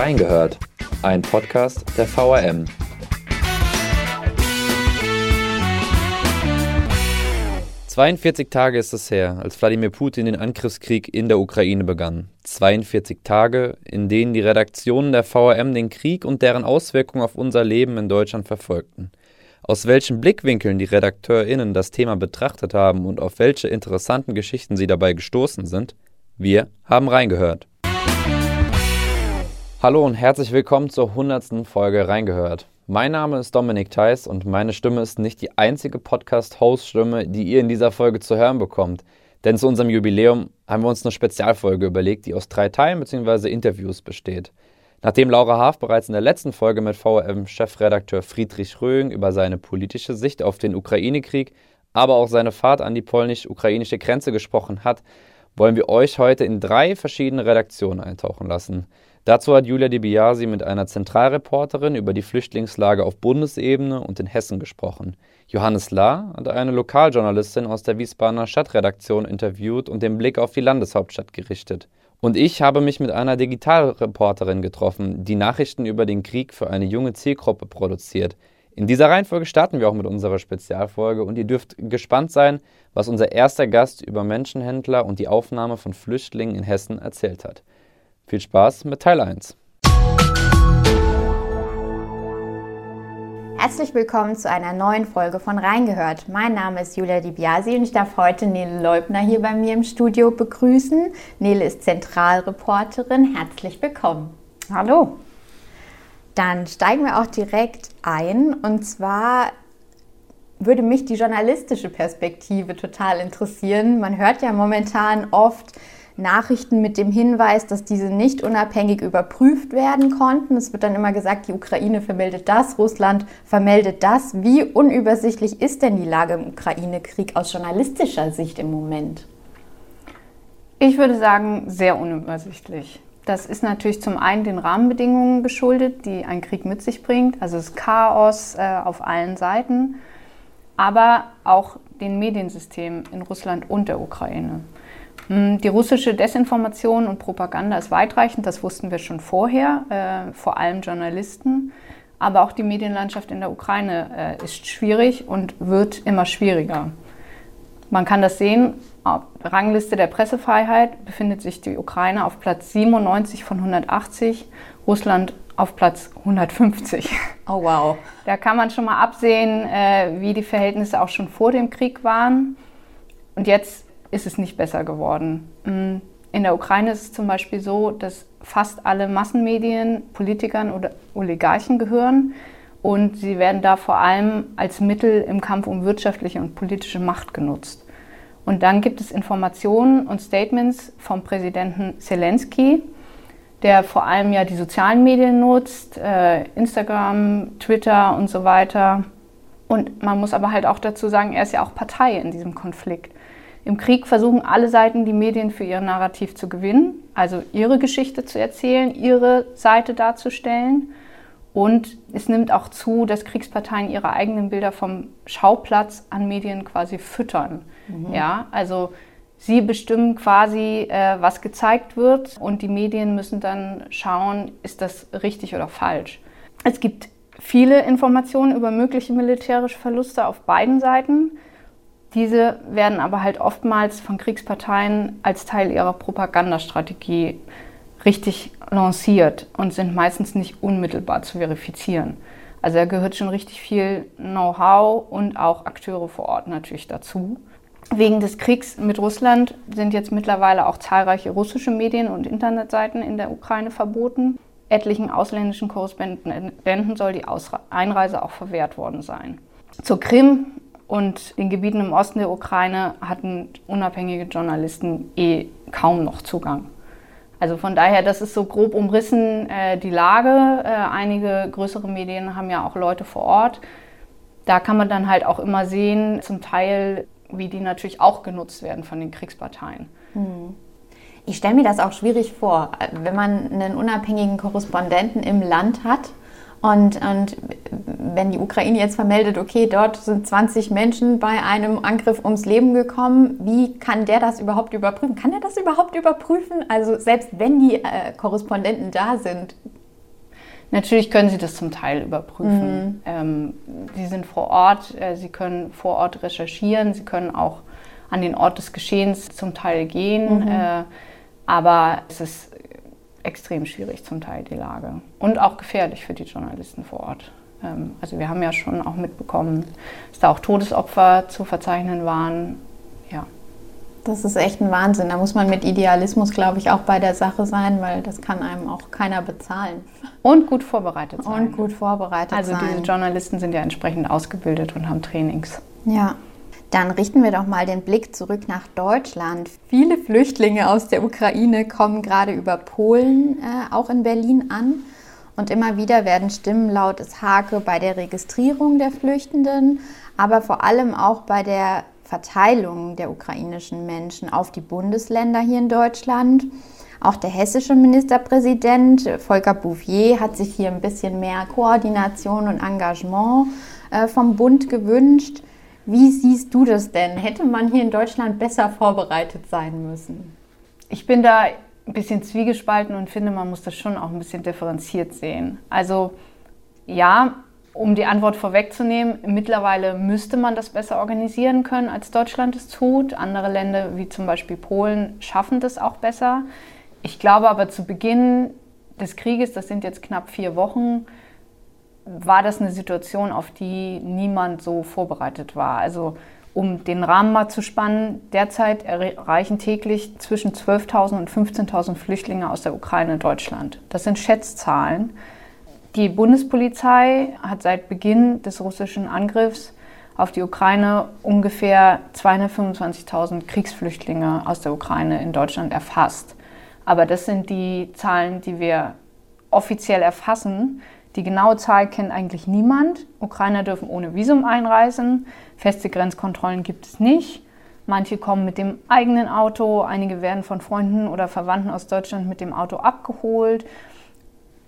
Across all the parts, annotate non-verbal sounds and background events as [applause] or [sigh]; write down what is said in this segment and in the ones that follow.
Reingehört, ein Podcast der VRM. »42 Tage ist es her, als Wladimir Putin den Angriffskrieg in der Ukraine begann. 42 Tage, in denen die Redaktionen der VRM den Krieg und deren Auswirkungen auf unser Leben in Deutschland verfolgten. Aus welchen Blickwinkeln die RedakteurInnen das Thema betrachtet haben und auf welche interessanten Geschichten sie dabei gestoßen sind, wir haben reingehört. Hallo und herzlich willkommen zur 100. Folge Reingehört. Mein Name ist Dominik Theiss und meine Stimme ist nicht die einzige Podcast-Host-Stimme, die ihr in dieser Folge zu hören bekommt. Denn zu unserem Jubiläum haben wir uns eine Spezialfolge überlegt, die aus drei Teilen bzw. Interviews besteht. Nachdem Laura Haaf bereits in der letzten Folge mit VRM-Chefredakteur Friedrich Röhing über seine politische Sicht auf den Ukraine-Krieg, aber auch seine Fahrt an die polnisch-ukrainische Grenze gesprochen hat, wollen wir euch heute in drei verschiedene Redaktionen eintauchen lassen. Dazu hat Julia Di Biasi mit einer Zentralreporterin über die Flüchtlingslage auf Bundesebene und in Hessen gesprochen. Johannes Lahr hat eine Lokaljournalistin aus der Wiesbadener Stadtredaktion interviewt und den Blick auf die Landeshauptstadt gerichtet. Und ich habe mich mit einer Digitalreporterin getroffen, die Nachrichten über den Krieg für eine junge Zielgruppe produziert. In dieser Reihenfolge starten wir auch mit unserer Spezialfolge und ihr dürft gespannt sein, was unser erster Gast über Menschenhändler und die Aufnahme von Flüchtlingen in Hessen erzählt hat. Viel Spaß mit Teil 1. Herzlich willkommen zu einer neuen Folge von Reingehört. Mein Name ist Julia Di Biasi und ich darf heute Nele Leubner hier bei mir im Studio begrüßen. Nele ist Zentralreporterin. Herzlich willkommen. Hallo. Dann steigen wir auch direkt ein und zwar würde mich die journalistische Perspektive total interessieren. Man hört ja momentan oft, Nachrichten mit dem Hinweis, dass diese nicht unabhängig überprüft werden konnten. Es wird dann immer gesagt, die Ukraine vermeldet das, Russland vermeldet das. Wie unübersichtlich ist denn die Lage im Ukraine-Krieg aus journalistischer Sicht im Moment? Ich würde sagen, sehr unübersichtlich. Das ist natürlich zum einen den Rahmenbedingungen geschuldet, die ein Krieg mit sich bringt, also das Chaos äh, auf allen Seiten, aber auch den Mediensystemen in Russland und der Ukraine. Hm, die russische Desinformation und Propaganda ist weitreichend, das wussten wir schon vorher, äh, vor allem Journalisten. Aber auch die Medienlandschaft in der Ukraine äh, ist schwierig und wird immer schwieriger. Man kann das sehen, auf der Rangliste der Pressefreiheit befindet sich die Ukraine auf Platz 97 von 180, Russland auf Platz 150. Oh wow. Da kann man schon mal absehen, äh, wie die Verhältnisse auch schon vor dem Krieg waren. Und jetzt ist es nicht besser geworden. Mm, in der Ukraine ist es zum Beispiel so, dass fast alle Massenmedien Politikern oder Oligarchen gehören und sie werden da vor allem als Mittel im Kampf um wirtschaftliche und politische Macht genutzt. Und dann gibt es Informationen und Statements vom Präsidenten Zelensky, der vor allem ja die sozialen Medien nutzt, äh, Instagram, Twitter und so weiter. Und man muss aber halt auch dazu sagen, er ist ja auch Partei in diesem Konflikt. Im Krieg versuchen alle Seiten, die Medien für ihr Narrativ zu gewinnen, also ihre Geschichte zu erzählen, ihre Seite darzustellen. Und es nimmt auch zu, dass Kriegsparteien ihre eigenen Bilder vom Schauplatz an Medien quasi füttern. Mhm. Ja, also sie bestimmen quasi, äh, was gezeigt wird und die Medien müssen dann schauen, ist das richtig oder falsch. Es gibt viele Informationen über mögliche militärische Verluste auf beiden Seiten. Diese werden aber halt oftmals von Kriegsparteien als Teil ihrer Propagandastrategie richtig lanciert und sind meistens nicht unmittelbar zu verifizieren. Also da gehört schon richtig viel Know-how und auch Akteure vor Ort natürlich dazu. Wegen des Kriegs mit Russland sind jetzt mittlerweile auch zahlreiche russische Medien und Internetseiten in der Ukraine verboten. Etlichen ausländischen Korrespondenten soll die Einreise auch verwehrt worden sein. Zur Krim und den Gebieten im Osten der Ukraine hatten unabhängige Journalisten eh kaum noch Zugang. Also von daher, das ist so grob umrissen äh, die Lage. Äh, einige größere Medien haben ja auch Leute vor Ort. Da kann man dann halt auch immer sehen, zum Teil, wie die natürlich auch genutzt werden von den Kriegsparteien. Hm. Ich stelle mir das auch schwierig vor, wenn man einen unabhängigen Korrespondenten im Land hat und, und wenn die Ukraine jetzt vermeldet, okay, dort sind 20 Menschen bei einem Angriff ums Leben gekommen, wie kann der das überhaupt überprüfen? Kann er das überhaupt überprüfen? Also selbst wenn die äh, Korrespondenten da sind, Natürlich können sie das zum Teil überprüfen. Mhm. Ähm, sie sind vor Ort, äh, sie können vor Ort recherchieren, sie können auch an den Ort des Geschehens zum Teil gehen. Mhm. Äh, aber es ist extrem schwierig zum Teil die Lage und auch gefährlich für die Journalisten vor Ort. Ähm, also wir haben ja schon auch mitbekommen, dass da auch Todesopfer zu verzeichnen waren. Ja. Das ist echt ein Wahnsinn. Da muss man mit Idealismus, glaube ich, auch bei der Sache sein, weil das kann einem auch keiner bezahlen. Und gut vorbereitet sein. Und gut vorbereitet also sein. Also diese Journalisten sind ja entsprechend ausgebildet und haben Trainings. Ja. Dann richten wir doch mal den Blick zurück nach Deutschland. Viele Flüchtlinge aus der Ukraine kommen gerade über Polen äh, auch in Berlin an. Und immer wieder werden Stimmen laut, es hake bei der Registrierung der Flüchtenden, aber vor allem auch bei der Verteilung der ukrainischen Menschen auf die Bundesländer hier in Deutschland. Auch der hessische Ministerpräsident Volker Bouffier hat sich hier ein bisschen mehr Koordination und Engagement äh, vom Bund gewünscht. Wie siehst du das denn? Hätte man hier in Deutschland besser vorbereitet sein müssen? Ich bin da ein bisschen zwiegespalten und finde, man muss das schon auch ein bisschen differenziert sehen. Also ja, um die Antwort vorwegzunehmen, mittlerweile müsste man das besser organisieren können, als Deutschland es tut. Andere Länder wie zum Beispiel Polen schaffen das auch besser. Ich glaube aber zu Beginn des Krieges, das sind jetzt knapp vier Wochen, war das eine Situation, auf die niemand so vorbereitet war. Also um den Rahmen mal zu spannen, derzeit erreichen täglich zwischen 12.000 und 15.000 Flüchtlinge aus der Ukraine Deutschland. Das sind Schätzzahlen. Die Bundespolizei hat seit Beginn des russischen Angriffs auf die Ukraine ungefähr 225.000 Kriegsflüchtlinge aus der Ukraine in Deutschland erfasst. Aber das sind die Zahlen, die wir offiziell erfassen. Die genaue Zahl kennt eigentlich niemand. Ukrainer dürfen ohne Visum einreisen. Feste Grenzkontrollen gibt es nicht. Manche kommen mit dem eigenen Auto, einige werden von Freunden oder Verwandten aus Deutschland mit dem Auto abgeholt.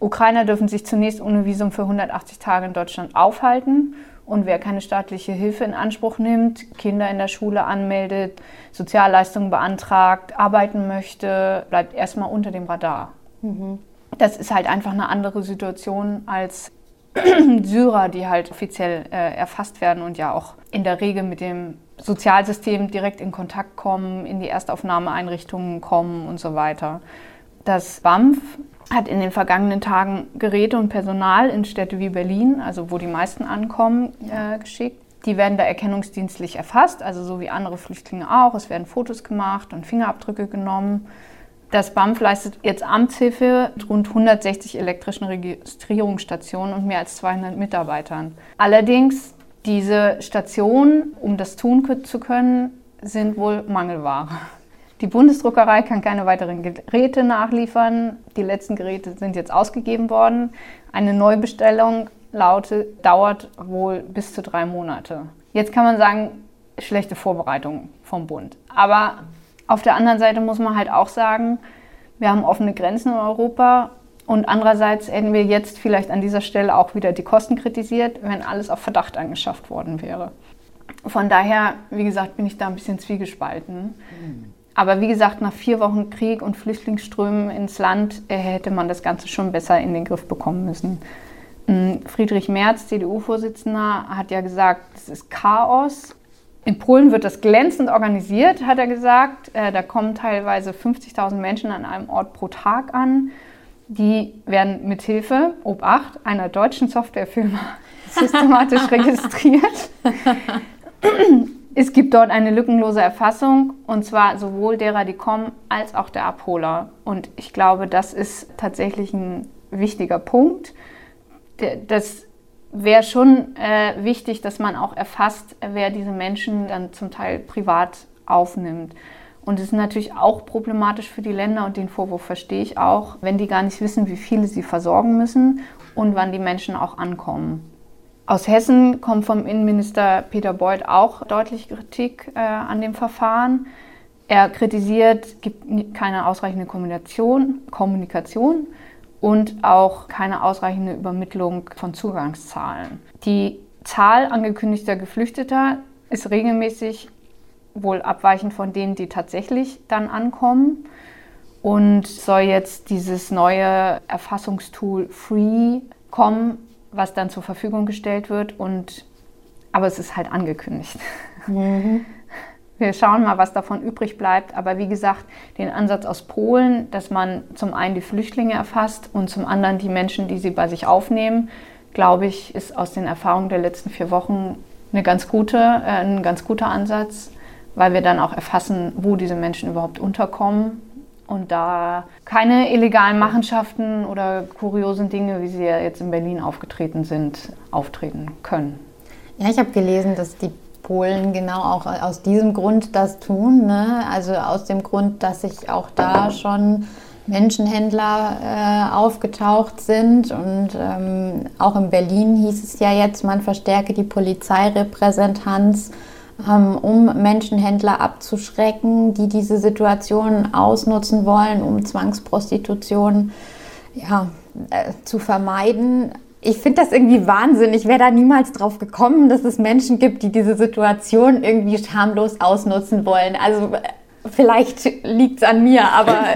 Ukrainer dürfen sich zunächst ohne Visum für 180 Tage in Deutschland aufhalten. Und wer keine staatliche Hilfe in Anspruch nimmt, Kinder in der Schule anmeldet, Sozialleistungen beantragt, arbeiten möchte, bleibt erstmal unter dem Radar. Mhm das ist halt einfach eine andere Situation als [clears throat] Syrer, die halt offiziell äh, erfasst werden und ja auch in der Regel mit dem Sozialsystem direkt in Kontakt kommen, in die Erstaufnahmeeinrichtungen kommen und so weiter. Das BAMF hat in den vergangenen Tagen Geräte und Personal in Städte wie Berlin, also wo die meisten ankommen, äh, geschickt. Die werden da erkennungsdienstlich erfasst, also so wie andere Flüchtlinge auch. Es werden Fotos gemacht und Fingerabdrücke genommen. Das BAMF leistet jetzt Amtshilfe rund 160 elektrischen Registrierungsstationen und mehr als 200 Mitarbeitern. Allerdings, diese Stationen, um das tun zu können, sind wohl Mangelware. Die Bundesdruckerei kann keine weiteren Geräte nachliefern. Die letzten Geräte sind jetzt ausgegeben worden. Eine Neubestellung lautet, dauert wohl bis zu drei Monate. Jetzt kann man sagen, schlechte Vorbereitung vom Bund. Aber auf der anderen Seite muss man halt auch sagen, wir haben offene Grenzen in Europa und andererseits hätten wir jetzt vielleicht an dieser Stelle auch wieder die Kosten kritisiert, wenn alles auf Verdacht angeschafft worden wäre. Von daher, wie gesagt, bin ich da ein bisschen zwiegespalten. Aber wie gesagt, nach vier Wochen Krieg und Flüchtlingsströmen ins Land äh, hätte man das Ganze schon besser in den Griff bekommen müssen. Mm, Friedrich Merz, CDU-Vorsitzender, hat ja gesagt, es ist Chaos. In Polen wird das glänzend organisiert, hat er gesagt. Äh, da kommen teilweise 50.000 Menschen an einem Ort pro Tag an. Die werden mit Hilfe, Obacht, einer deutschen Softwarefirma [laughs] systematisch registriert. es gibt dort eine lückenlose Erfassung und zwar sowohl derer, die kommen, als auch der Abholer. Und ich glaube, das ist tatsächlich ein wichtiger Punkt. Das wäre schon äh, wichtig, dass man auch erfasst, wer diese Menschen dann zum Teil privat aufnimmt. Und es ist natürlich auch problematisch für die Länder und den Vorwurf verstehe ich auch, wenn die gar nicht wissen, wie viele sie versorgen müssen und wann die Menschen auch ankommen. Aus Hessen kommt vom Innenminister Peter Beuth auch deutlich Kritik äh, an dem Verfahren. Er kritisiert, es gibt keine ausreichende Kommunikation, Kommunikation und auch keine ausreichende Übermittlung von Zugangszahlen. Die Zahl angekündigter Geflüchteter ist regelmäßig wohl abweichend von denen, die tatsächlich dann ankommen. und soll jetzt dieses neue Erfassungstool Free kommen, was dann zur Verfügung gestellt wird. Und, aber es ist halt angekündigt. Mhm. Wir schauen mal, was davon übrig bleibt. Aber wie gesagt, den Ansatz aus Polen, dass man zum einen die Flüchtlinge erfasst und zum anderen die Menschen, die sie bei sich aufnehmen, glaube ich, ist aus den Erfahrungen der letzten vier Wochen eine ganz gute, äh, ein ganz guter Ansatz, weil wir dann auch erfassen, wo diese Menschen überhaupt unterkommen und da keine illegalen Machenschaften oder kuriosen Dinge, wie sie ja jetzt in Berlin aufgetreten sind, auftreten können. Ja, ich habe gelesen, dass die Polen genau auch aus diesem Grund das tun. Ne? Also aus dem Grund, dass sich auch da schon Menschenhändler äh, aufgetaucht sind. Und ähm, auch in Berlin hieß es ja jetzt, man verstärke die Polizeirepräsentanz, ähm, um Menschenhändler abzuschrecken, die diese Situation ausnutzen wollen, um Zwangsprostitution ja, äh, zu vermeiden ich finde das irgendwie Wahnsinn. Ich wäre da niemals drauf gekommen, dass es Menschen gibt, die diese Situation irgendwie schamlos ausnutzen wollen. Also vielleicht liegt es an mir, aber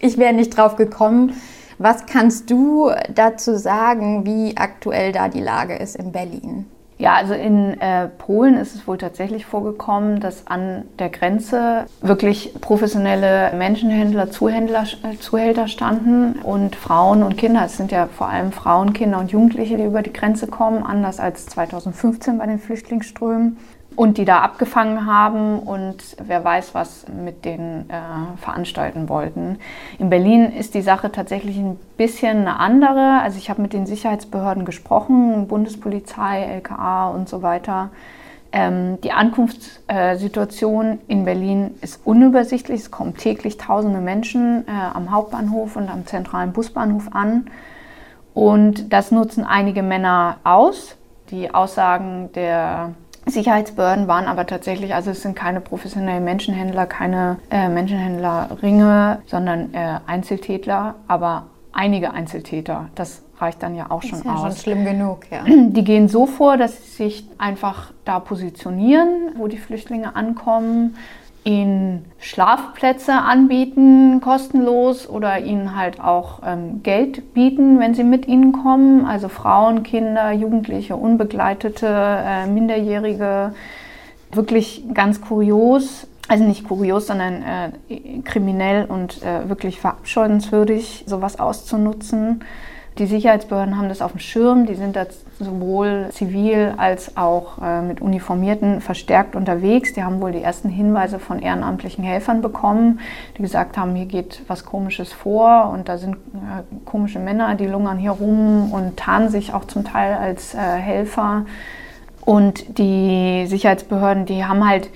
ich wäre nicht drauf gekommen. Was kannst du dazu sagen, wie aktuell da die Lage ist in Berlin? Ja, also in äh, Polen ist es wohl tatsächlich vorgekommen, dass an der Grenze wirklich professionelle Menschenhändler, Zuhändler, äh, Zuhälter standen und Frauen und Kinder. Es sind ja vor allem Frauen, Kinder und Jugendliche, die über die Grenze kommen, anders als 2015 bei den Flüchtlingsströmen und die da abgefangen haben und wer weiß, was mit denen äh, veranstalten wollten. In Berlin ist die Sache tatsächlich ein bisschen eine andere. Also ich habe mit den Sicherheitsbehörden gesprochen, Bundespolizei, LKA und so weiter. Ähm, die Ankunftssituation in Berlin ist unübersichtlich. Es kommen täglich tausende Menschen äh, am Hauptbahnhof und am zentralen Busbahnhof an. Und das nutzen einige Männer aus. Die Aussagen der Sicherheitsbehörden waren aber tatsächlich, also es sind keine professionellen Menschenhändler, keine äh, Menschenhändlerringe, sondern äh, Einzeltätler, aber einige Einzeltäter. Das reicht dann ja auch schon ist ja aus. Schon schlimm genug, ja. [clears throat] Die gehen so vor, dass sie sich einfach da positionieren, wo die Flüchtlinge ankommen, ihnen Schlafplätze anbieten, kostenlos, oder ihnen halt auch ähm, Geld bieten, wenn sie mit ihnen kommen. Also Frauen, Kinder, Jugendliche, Unbegleitete, äh, Minderjährige. Wirklich ganz kurios. Also nicht kurios, sondern äh, kriminell und äh, wirklich verabscheuenswürdig, sowas auszunutzen. Die Sicherheitsbehörden haben das auf dem Schirm, die sind da sowohl zivil als auch äh, mit Uniformierten verstärkt unterwegs. Die haben wohl die ersten Hinweise von ehrenamtlichen Helfern bekommen, die gesagt haben, hier geht was Komisches vor und da sind äh, komische Männer, die lungern hier rum und tarnen sich auch zum Teil als äh, Helfer. Und die Sicherheitsbehörden, die haben halt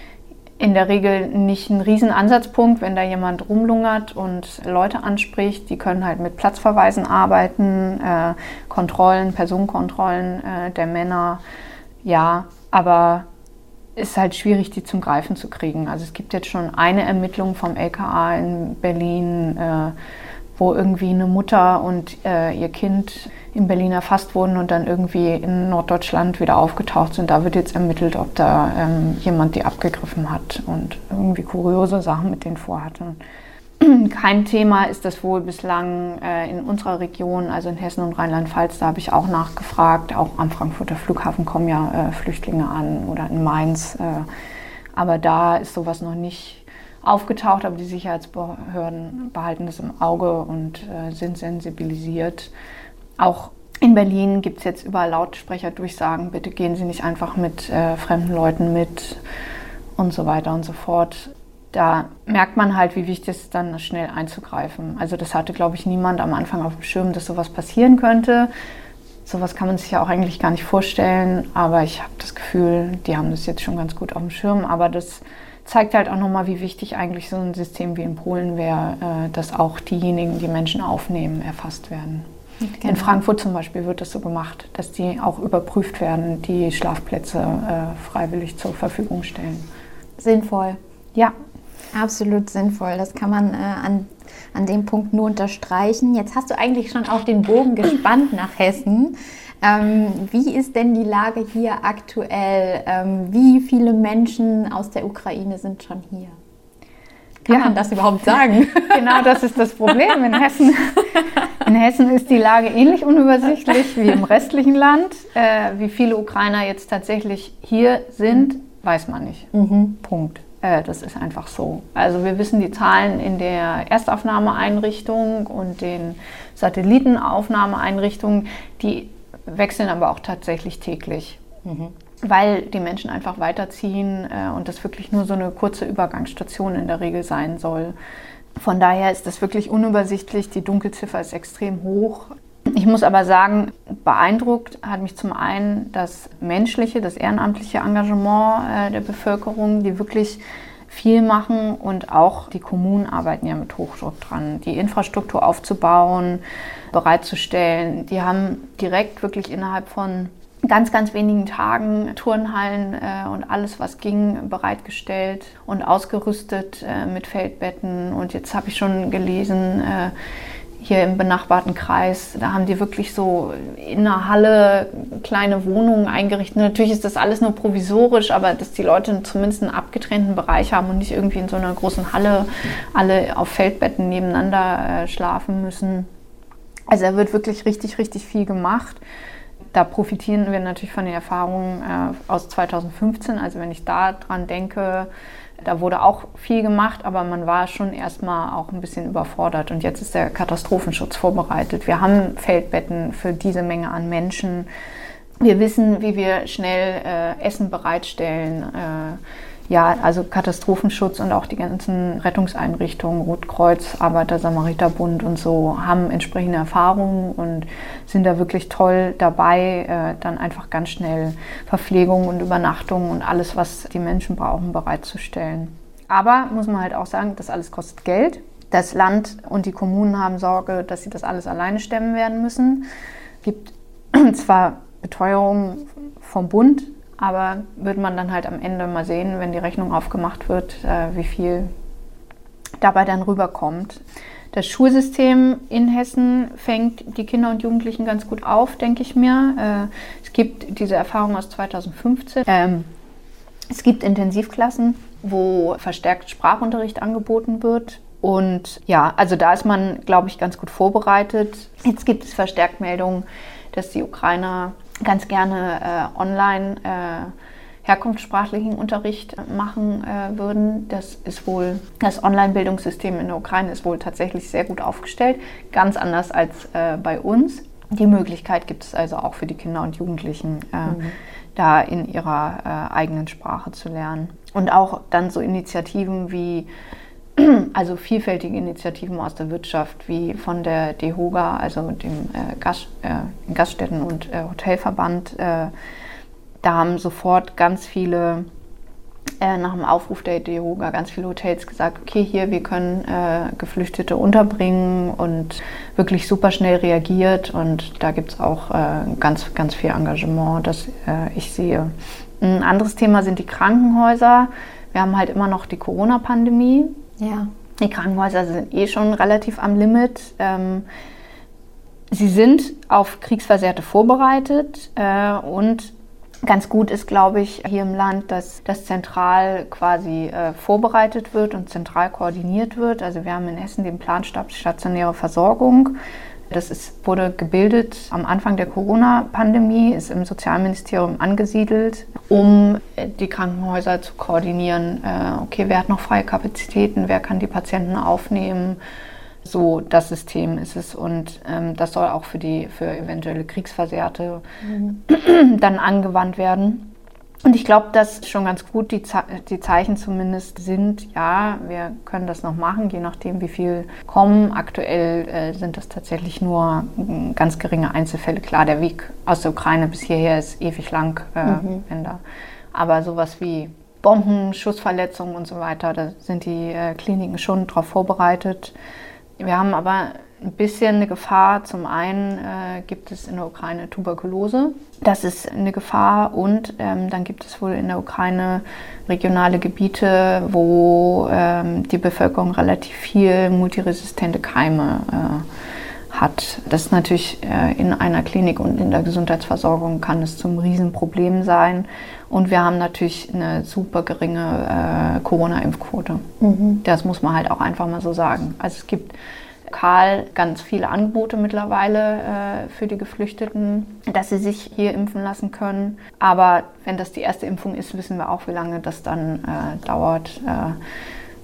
in der Regel nicht ein Riesenansatzpunkt, wenn da jemand rumlungert und Leute anspricht. Die können halt mit Platzverweisen arbeiten, äh, Kontrollen, Personenkontrollen äh, der Männer. Ja, aber ist halt schwierig, die zum Greifen zu kriegen. Also es gibt jetzt schon eine Ermittlung vom LKA in Berlin, äh, wo irgendwie eine Mutter und äh, ihr Kind in Berlin erfasst wurden und dann irgendwie in Norddeutschland wieder aufgetaucht sind. Da wird jetzt ermittelt, ob da ähm, jemand die abgegriffen hat und irgendwie kuriose Sachen mit denen vorhatte. [clears throat] Kein Thema ist das wohl bislang äh, in unserer Region, also in Hessen und Rheinland-Pfalz. Da habe ich auch nachgefragt. Auch am Frankfurter Flughafen kommen ja äh, Flüchtlinge an oder in Mainz. Äh, aber da ist sowas noch nicht aufgetaucht. Aber die Sicherheitsbehörden behalten das im Auge und äh, sind sensibilisiert. Auch in Berlin gibt es jetzt überall Lautsprecherdurchsagen, bitte gehen Sie nicht einfach mit äh, fremden Leuten mit und so weiter und so fort. Da merkt man halt, wie wichtig es ist, dann schnell einzugreifen. Also das hatte, glaube ich, niemand am Anfang auf dem Schirm, dass sowas passieren könnte. Sowas kann man sich ja auch eigentlich gar nicht vorstellen, aber ich habe das Gefühl, die haben das jetzt schon ganz gut auf dem Schirm. Aber das zeigt halt auch nochmal, wie wichtig eigentlich so ein System wie in Polen wäre, äh, dass auch diejenigen, die Menschen aufnehmen, erfasst werden. Genau. In Frankfurt zum Beispiel wird das so gemacht, dass die auch überprüft werden, die Schlafplätze äh, freiwillig zur Verfügung stellen. Sinnvoll. Ja. Absolut sinnvoll. Das kann man äh, an, an dem Punkt nur unterstreichen. Jetzt hast du eigentlich schon auf den Bogen gespannt nach Hessen. Ähm, wie ist denn die Lage hier aktuell? Ähm, wie viele Menschen aus der Ukraine sind schon hier? Kann ja. man das überhaupt sagen? [laughs] Genau, das ist das Problem. In Hessen, in Hessen ist die Lage ähnlich unübersichtlich wie im restlichen Land. Äh, wie viele Ukrainer jetzt tatsächlich hier sind, weiß man nicht. Mhm. Punkt. Äh, das ist einfach so. Also wir wissen die Zahlen in der Erstaufnahmeeinrichtung und den Satellitenaufnahmeeinrichtungen, die wechseln aber auch tatsächlich täglich. Mhm. Weil die Menschen einfach weiterziehen äh, und das wirklich nur so eine kurze Übergangsstation in der Regel sein soll. Von daher ist das wirklich unübersichtlich. Die Dunkelziffer ist extrem hoch. Ich muss aber sagen, beeindruckt hat mich zum einen das menschliche, das ehrenamtliche Engagement äh, der Bevölkerung, die wirklich viel machen und auch die Kommunen arbeiten ja mit Hochdruck dran, die Infrastruktur aufzubauen, bereitzustellen. Die haben direkt wirklich innerhalb von ganz, ganz wenigen Tagen Turnhallen äh, und alles, was ging, bereitgestellt und ausgerüstet äh, mit Feldbetten. Und jetzt habe ich schon gelesen, äh, hier im benachbarten Kreis, da haben die wirklich so in einer Halle kleine Wohnungen eingerichtet. Natürlich ist das alles nur provisorisch, aber dass die Leute zumindest einen abgetrennten Bereich haben und nicht irgendwie in so einer großen Halle alle auf Feldbetten nebeneinander äh, schlafen müssen. Also da wird wirklich richtig, richtig viel gemacht. Da profitieren wir natürlich von den Erfahrungen äh, aus 2015. Also wenn ich da dran denke, da wurde auch viel gemacht, aber man war schon erstmal auch ein bisschen überfordert. Und jetzt ist der Katastrophenschutz vorbereitet. Wir haben Feldbetten für diese Menge an Menschen. Wir wissen, wie wir schnell äh, Essen bereitstellen. Äh, ja, also Katastrophenschutz und auch die ganzen Rettungseinrichtungen, Rotkreuz, Arbeiter, Samariterbund und so, haben entsprechende Erfahrungen und sind da wirklich toll dabei, äh, dann einfach ganz schnell Verpflegung und Übernachtung und alles, was die Menschen brauchen, bereitzustellen. Aber muss man halt auch sagen, das alles kostet Geld. Das Land und die Kommunen haben Sorge, dass sie das alles alleine stemmen werden müssen. Es gibt [clears throat] zwar Beteuerungen vom Bund, aber wird man dann halt am Ende mal sehen, wenn die Rechnung aufgemacht wird, äh, wie viel dabei dann rüberkommt. Das Schulsystem in Hessen fängt die Kinder und Jugendlichen ganz gut auf, denke ich mir. Äh, es gibt diese Erfahrung aus 2015. Ähm, es gibt Intensivklassen, wo verstärkt Sprachunterricht angeboten wird. Und ja, also da ist man, glaube ich, ganz gut vorbereitet. Jetzt gibt es verstärkt Meldungen, dass die Ukrainer ganz gerne äh, online äh, herkunftssprachlichen Unterricht machen äh, würden. Das ist wohl, das Online-Bildungssystem in der Ukraine ist wohl tatsächlich sehr gut aufgestellt, ganz anders als äh, bei uns. Die Möglichkeit gibt es also auch für die Kinder und Jugendlichen, äh, mhm. da in ihrer äh, eigenen Sprache zu lernen. Und auch dann so Initiativen wie [clears throat] also vielfältige Initiativen aus der Wirtschaft, wie von der DEHOGA, also dem äh, Gast, äh, Gaststätten- und äh, Hotelverband. Äh, da haben sofort ganz viele, äh, nach dem Aufruf der DEHOGA, ganz viele Hotels gesagt, okay, hier, wir können äh, Geflüchtete unterbringen und wirklich super schnell reagiert. Und da gibt es auch ganz, ganz viel Engagement, das ich sehe. Ein anderes Thema sind die Krankenhäuser. Wir haben halt immer noch die Corona-Pandemie. Ja. Die Krankenhäuser sind eh schon relativ am Limit. Ähm, sie sind auf Kriegsversehrte vorbereitet äh, und ganz gut ist, glaube ich, hier im Land, dass das zentral quasi äh, vorbereitet wird und zentral koordiniert wird. Also wir haben in Hessen den Planstab stationäre Versorgung. Das ist, wurde gebildet am Anfang der Corona-Pandemie, ist im Sozialministerium angesiedelt, um äh, die Krankenhäuser zu koordinieren. Äh, okay, wer hat noch freie Kapazitäten, wer kann die Patienten aufnehmen? So, das System ist es. Und ähm, das soll auch für die für eventuelle Kriegsversehrte mhm. [clears throat] dann angewandt werden. Und ich glaube, dass schon ganz gut die, Ze die Zeichen zumindest sind, ja, wir können das noch machen, je nachdem, wie viel kommen. Aktuell äh, sind das tatsächlich nur äh, ganz geringe Einzelfälle. Klar, der Weg aus der Ukraine bis hierher ist ewig lang, äh, mhm. wenn da. Aber sowas wie Bomben, Schussverletzungen und so weiter, da sind die äh, Kliniken schon darauf vorbereitet. Wir haben aber ein bisschen eine Gefahr. Zum einen äh, gibt es in der Ukraine Tuberkulose. Das ist eine Gefahr. Und ähm, dann gibt es wohl in der Ukraine regionale Gebiete, wo ähm, die Bevölkerung relativ viel multiresistente Keime äh, hat. Das ist natürlich äh, in einer Klinik und in der Gesundheitsversorgung kann es zum Riesenproblem sein. Und wir haben natürlich eine super geringe äh, Corona-Impfquote. Mhm. Das muss man halt auch einfach mal so sagen. Also es gibt lokal ganz viele Angebote mittlerweile äh, für die Geflüchteten, dass sie sich hier impfen lassen können. Aber wenn das die erste Impfung ist, wissen wir auch, wie lange das dann äh, dauert. Äh,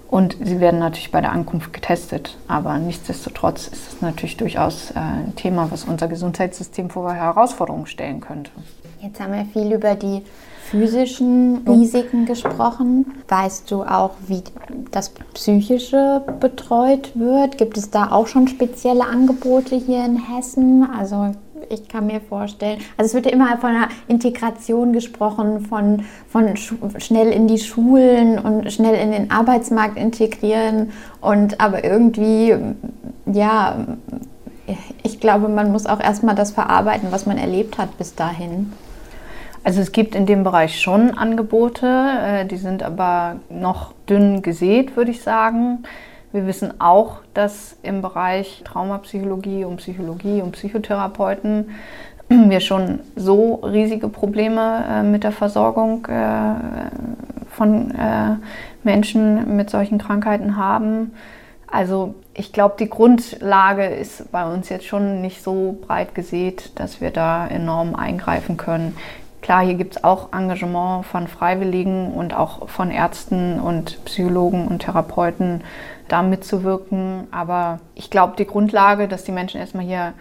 und sie werden natürlich bei der Ankunft getestet. Aber nichtsdestotrotz ist es natürlich durchaus äh, ein Thema, was unser Gesundheitssystem vor Herausforderungen stellen könnte. Jetzt haben wir viel über die physischen Risiken gesprochen. Weißt du auch, wie das Psychische betreut wird? Gibt es da auch schon spezielle Angebote hier in Hessen? Also ich kann mir vorstellen, also es wird ja immer von einer Integration gesprochen, von, von schnell in die Schulen und schnell in den Arbeitsmarkt integrieren. Und aber irgendwie, ja, ich glaube, man muss auch erstmal das verarbeiten, was man erlebt hat bis dahin. Also es gibt in dem Bereich schon Angebote, äh, die sind aber noch dünn gesät, würde ich sagen. Wir wissen auch, dass im Bereich Traumapsychologie und Psychologie und Psychotherapeuten [clears throat] wir schon so riesige Probleme äh, mit der Versorgung äh, von Menschen mit solchen Krankheiten haben. Also ich glaube, die Grundlage ist bei uns jetzt schon nicht so breit gesät, dass wir da enorm eingreifen können. Klar, hier gibt es auch Engagement von Freiwilligen und auch von Ärzten und Psychologen und Therapeuten, da mitzuwirken. Aber ich glaube, die Grundlage, dass die Menschen erstmal hier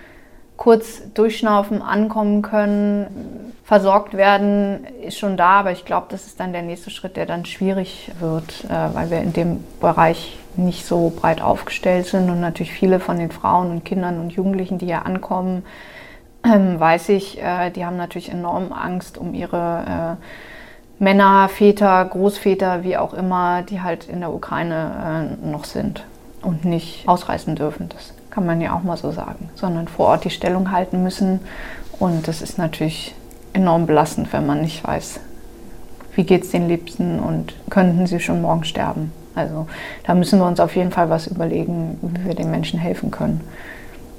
kurz durchschnaufen, ankommen können, versorgt werden, ist schon da. Aber ich glaube, das ist dann der nächste Schritt, der dann schwierig wird, äh, weil wir in dem Bereich nicht so breit aufgestellt sind und natürlich viele von den Frauen und Kindern und Jugendlichen, die hier ankommen, ähm, weiß ich, äh, die haben natürlich enorm Angst um ihre äh, Männer, Väter, Großväter, wie auch immer, die halt in der Ukraine äh, noch sind und nicht ausreisen dürfen. Das kann man ja auch mal so sagen, sondern vor Ort die Stellung halten müssen. Und das ist natürlich enorm belastend, wenn man nicht weiß, wie geht es den Liebsten und könnten sie schon morgen sterben. Also da müssen wir uns auf jeden Fall was überlegen, wie wir den Menschen helfen können.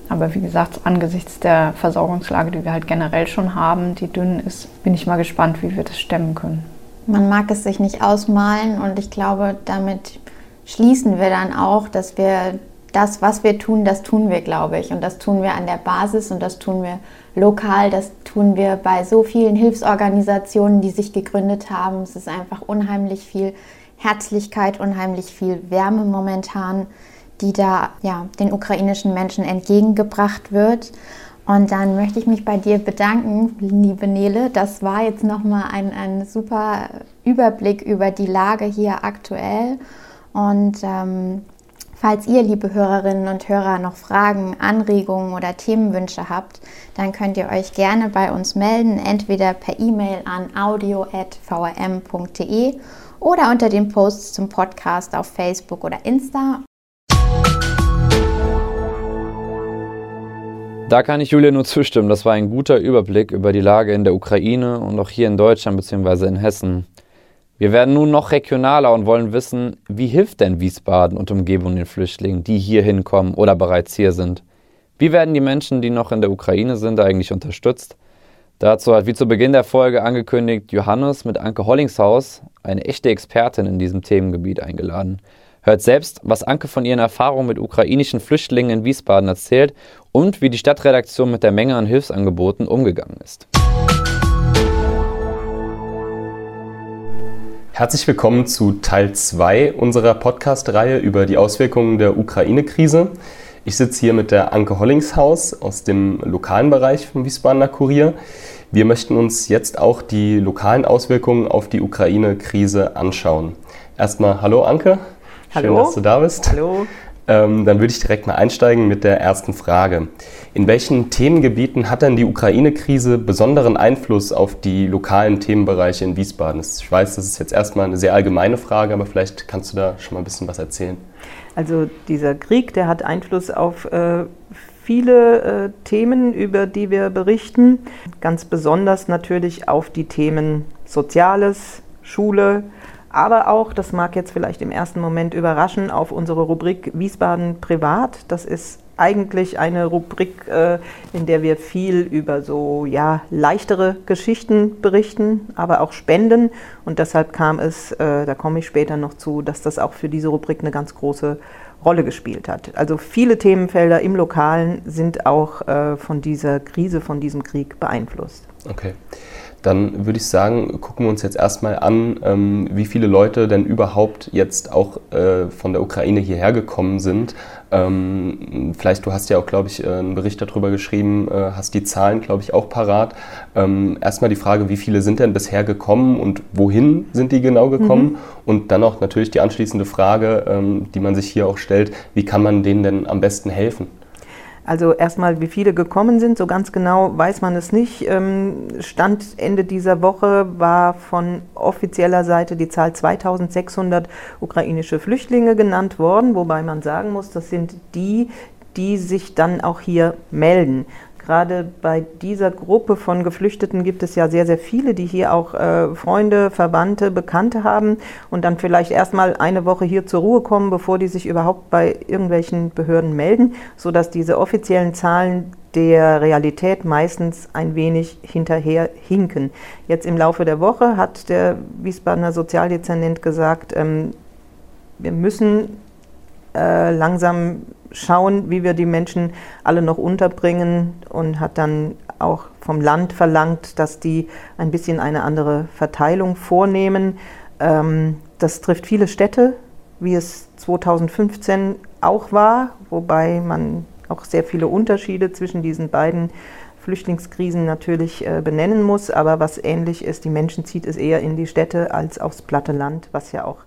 Aber wie gesagt, angesichts der Versorgungslage, die wir halt generell schon haben, die dünn ist, bin ich mal gespannt, wie wir das stemmen können. Man mag es sich nicht ausmalen und ich glaube, damit schließen wir dann auch, dass wir das, was wir tun, das tun wir, glaube ich. Und das tun wir an der Basis und das tun wir lokal, das tun wir bei so vielen Hilfsorganisationen, die sich gegründet haben. Es ist einfach unheimlich viel Herzlichkeit, unheimlich viel Wärme momentan die da ja, den ukrainischen Menschen entgegengebracht wird. Und dann möchte ich mich bei dir bedanken, liebe Nele. Das war jetzt nochmal ein, ein super Überblick über die Lage hier aktuell. Und ähm, falls ihr, liebe Hörerinnen und Hörer, noch Fragen, Anregungen oder Themenwünsche habt, dann könnt ihr euch gerne bei uns melden, entweder per E-Mail an audio.vrm.de oder unter den Posts zum Podcast auf Facebook oder Insta. Da kann ich Julia nur zustimmen. Das war ein guter Überblick über die Lage in der Ukraine und auch hier in Deutschland bzw. in Hessen. Wir werden nun noch regionaler und wollen wissen, wie hilft denn Wiesbaden und Umgebung den Flüchtlingen, die hier hinkommen oder bereits hier sind? Wie werden die Menschen, die noch in der Ukraine sind, eigentlich unterstützt? Dazu hat wie zu Beginn der Folge angekündigt Johannes mit Anke Hollingshaus, eine echte Expertin in diesem Themengebiet, eingeladen. Hört selbst, was Anke von ihren Erfahrungen mit ukrainischen Flüchtlingen in Wiesbaden erzählt und wie die Stadtredaktion mit der Menge an Hilfsangeboten umgegangen ist. Herzlich willkommen zu Teil 2 unserer Podcast-Reihe über die Auswirkungen der Ukraine-Krise. Ich sitze hier mit der Anke Hollingshaus aus dem lokalen Bereich vom Wiesbadener Kurier. Wir möchten uns jetzt auch die lokalen Auswirkungen auf die Ukraine-Krise anschauen. Erstmal hallo Anke. Hallo. Schön, dass du da bist. Hallo. Ähm, dann würde ich direkt mal einsteigen mit der ersten Frage. In welchen Themengebieten hat denn die Ukraine-Krise besonderen Einfluss auf die lokalen Themenbereiche in Wiesbaden? Ich weiß, das ist jetzt erstmal eine sehr allgemeine Frage, aber vielleicht kannst du da schon mal ein bisschen was erzählen. Also dieser Krieg, der hat Einfluss auf äh, viele äh, Themen, über die wir berichten. Ganz besonders natürlich auf die Themen Soziales, Schule, aber auch, das mag jetzt vielleicht im ersten Moment überraschen, auf unsere Rubrik Wiesbaden Privat. Das ist eigentlich eine Rubrik, äh, in der wir viel über so ja, leichtere Geschichten berichten, aber auch Spenden. Und deshalb kam es, äh, da komme ich später noch zu, dass das auch für diese Rubrik eine ganz große Rolle gespielt hat. Also viele Themenfelder im Lokalen sind auch äh, von dieser Krise, von diesem Krieg beeinflusst. Okay dann würde ich sagen, gucken wir uns jetzt erstmal an, ähm, wie viele Leute denn überhaupt jetzt auch äh, von der Ukraine hierher gekommen sind. Ähm, vielleicht, du hast ja auch, glaube ich, äh, einen Bericht darüber geschrieben, äh, hast die Zahlen, glaube ich, auch parat. Ähm, erstmal die Frage, wie viele sind denn bisher gekommen und wohin sind die genau gekommen? Mhm. Und dann auch natürlich die anschließende Frage, ähm, die man sich hier auch stellt, wie kann man denen denn am besten helfen? Also erstmal, wie viele gekommen sind, so ganz genau weiß man es nicht. Ähm, Stand Ende dieser Woche war von offizieller Seite die Zahl 2600 ukrainische Flüchtlinge genannt worden, wobei man sagen muss, das sind die, die sich dann auch hier melden. Gerade bei dieser Gruppe von Geflüchteten gibt es ja sehr, sehr viele, die hier auch äh, Freunde, Verwandte, Bekannte haben und dann vielleicht erstmal eine Woche hier zur Ruhe kommen, bevor die sich überhaupt bei irgendwelchen Behörden melden, sodass diese offiziellen Zahlen der Realität meistens ein wenig hinterher hinken. Jetzt im Laufe der Woche hat der Wiesbadener Sozialdezernent gesagt, ähm, wir müssen äh, langsam schauen, wie wir die Menschen alle noch unterbringen und hat dann auch vom Land verlangt, dass die ein bisschen eine andere Verteilung vornehmen. Ähm, das trifft viele Städte, wie es 2015 auch war, wobei man auch sehr viele Unterschiede zwischen diesen beiden Flüchtlingskrisen natürlich äh, benennen muss. Aber was ähnlich ist, die Menschen zieht es eher in die Städte als aufs platte Land, was ja auch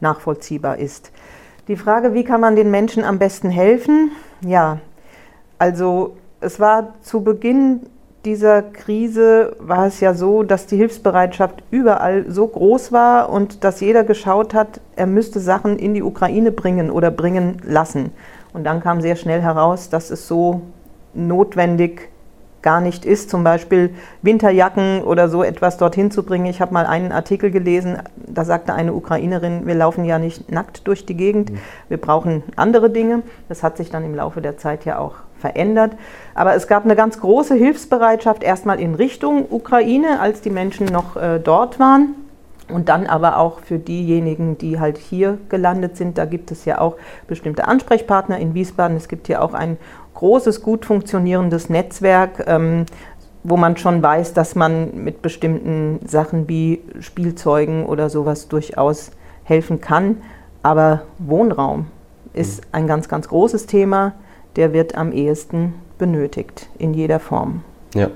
nachvollziehbar ist. Die Frage, wie kann man den Menschen am besten helfen? Ja, also es war zu Beginn dieser Krise war es ja so, dass die Hilfsbereitschaft überall so groß war und dass jeder geschaut hat, er müsste Sachen in die Ukraine bringen oder bringen lassen. Und dann kam sehr schnell heraus, dass es so notwendig gar nicht ist, zum Beispiel Winterjacken oder so etwas dorthin zu bringen. Ich habe mal einen Artikel gelesen, da sagte eine Ukrainerin, wir laufen ja nicht nackt durch die Gegend, mhm. wir brauchen andere Dinge. Das hat sich dann im Laufe der Zeit ja auch verändert. Aber es gab eine ganz große Hilfsbereitschaft erstmal in Richtung Ukraine, als die Menschen noch äh, dort waren. Und dann aber auch für diejenigen, die halt hier gelandet sind, da gibt es ja auch bestimmte Ansprechpartner in Wiesbaden. Es gibt hier auch ein großes, gut funktionierendes Netzwerk, ähm, wo man schon weiß, dass man mit bestimmten Sachen wie Spielzeugen oder sowas durchaus helfen kann. Aber Wohnraum ist mhm. ein ganz, ganz großes Thema. Der wird am ehesten benötigt in jeder Form. Ja.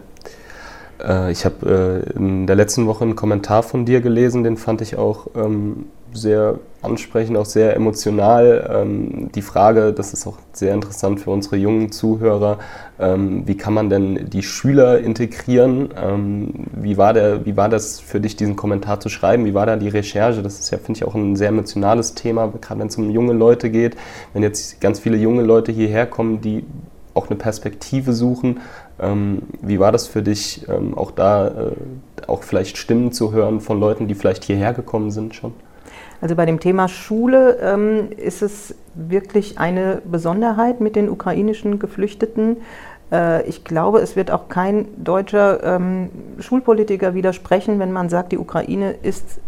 Äh, ich habe äh, in der letzten Woche einen Kommentar von dir gelesen, den fand ich auch ähm, sehr ansprechend, auch sehr emotional. Ähm, die Frage, das ist auch sehr interessant für unsere jungen Zuhörer, ähm, wie kann man denn die Schüler integrieren? Ähm, wie, war der, wie war das für dich, diesen Kommentar zu schreiben? Wie war da die Recherche? Das ist ja, finde ich, auch ein sehr emotionales Thema, gerade wenn es um junge Leute geht. Wenn jetzt ganz viele junge Leute hierher kommen, die auch eine Perspektive suchen. Ähm, wie war das für dich, ähm, auch da äh, auch vielleicht Stimmen zu hören von Leuten, die vielleicht hierher gekommen sind schon? Also bei dem Thema Schule ähm, ist es wirklich eine Besonderheit mit den ukrainischen Geflüchteten. Äh, ich glaube, es wird auch kein deutscher ähm, Schulpolitiker widersprechen, wenn man sagt, die Ukraine ist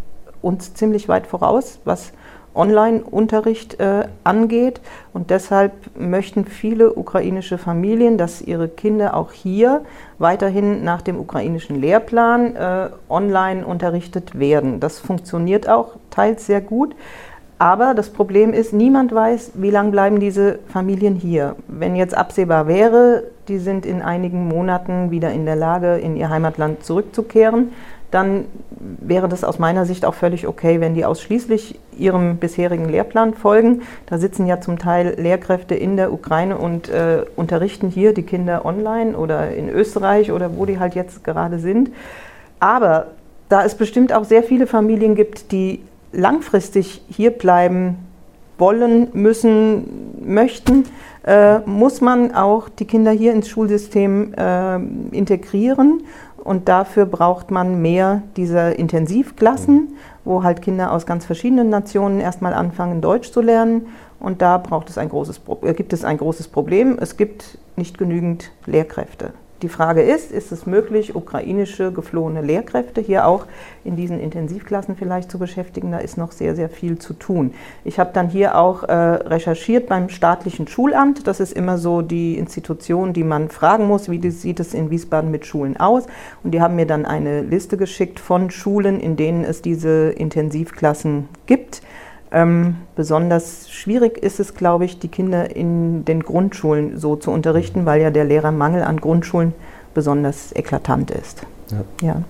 uns ziemlich weit voraus, was Online-Unterricht äh, angeht. Und deshalb möchten viele ukrainische Familien, dass ihre Kinder auch hier weiterhin nach dem ukrainischen Lehrplan äh, online unterrichtet werden. Das funktioniert auch teils sehr gut. Aber das Problem ist, niemand weiß, wie lange bleiben diese Familien hier. Wenn jetzt absehbar wäre, die sind in einigen Monaten wieder in der Lage, in ihr Heimatland zurückzukehren, dann wäre das aus meiner Sicht auch völlig okay, wenn die ausschließlich ihrem bisherigen Lehrplan folgen. Da sitzen ja zum Teil Lehrkräfte in der Ukraine und äh, unterrichten hier die Kinder online oder in Österreich oder wo die halt jetzt gerade sind. Aber da es bestimmt auch sehr viele Familien gibt, die langfristig hier bleiben wollen, müssen, möchten, äh, muss man auch die Kinder hier ins Schulsystem äh, integrieren und dafür braucht man mehr dieser Intensivklassen, wo halt Kinder aus ganz verschiedenen Nationen erstmal anfangen, Deutsch zu lernen Und da braucht es ein großes, äh, gibt es ein großes Problem. Es gibt nicht genügend Lehrkräfte. Die Frage ist, ist es möglich, ukrainische geflohene Lehrkräfte hier auch in diesen Intensivklassen vielleicht zu beschäftigen? Da ist noch sehr, sehr viel zu tun. Ich habe dann hier auch äh, recherchiert beim staatlichen Schulamt. Das ist immer so die Institution, die man fragen muss, wie sieht es in Wiesbaden mit Schulen aus. Und die haben mir dann eine Liste geschickt von Schulen, in denen es diese Intensivklassen gibt. Ähm, besonders schwierig ist es, glaube ich, die Kinder in den Grundschulen so zu unterrichten, weil ja der Lehrermangel an Grundschulen besonders eklatant ist. Ja. ja.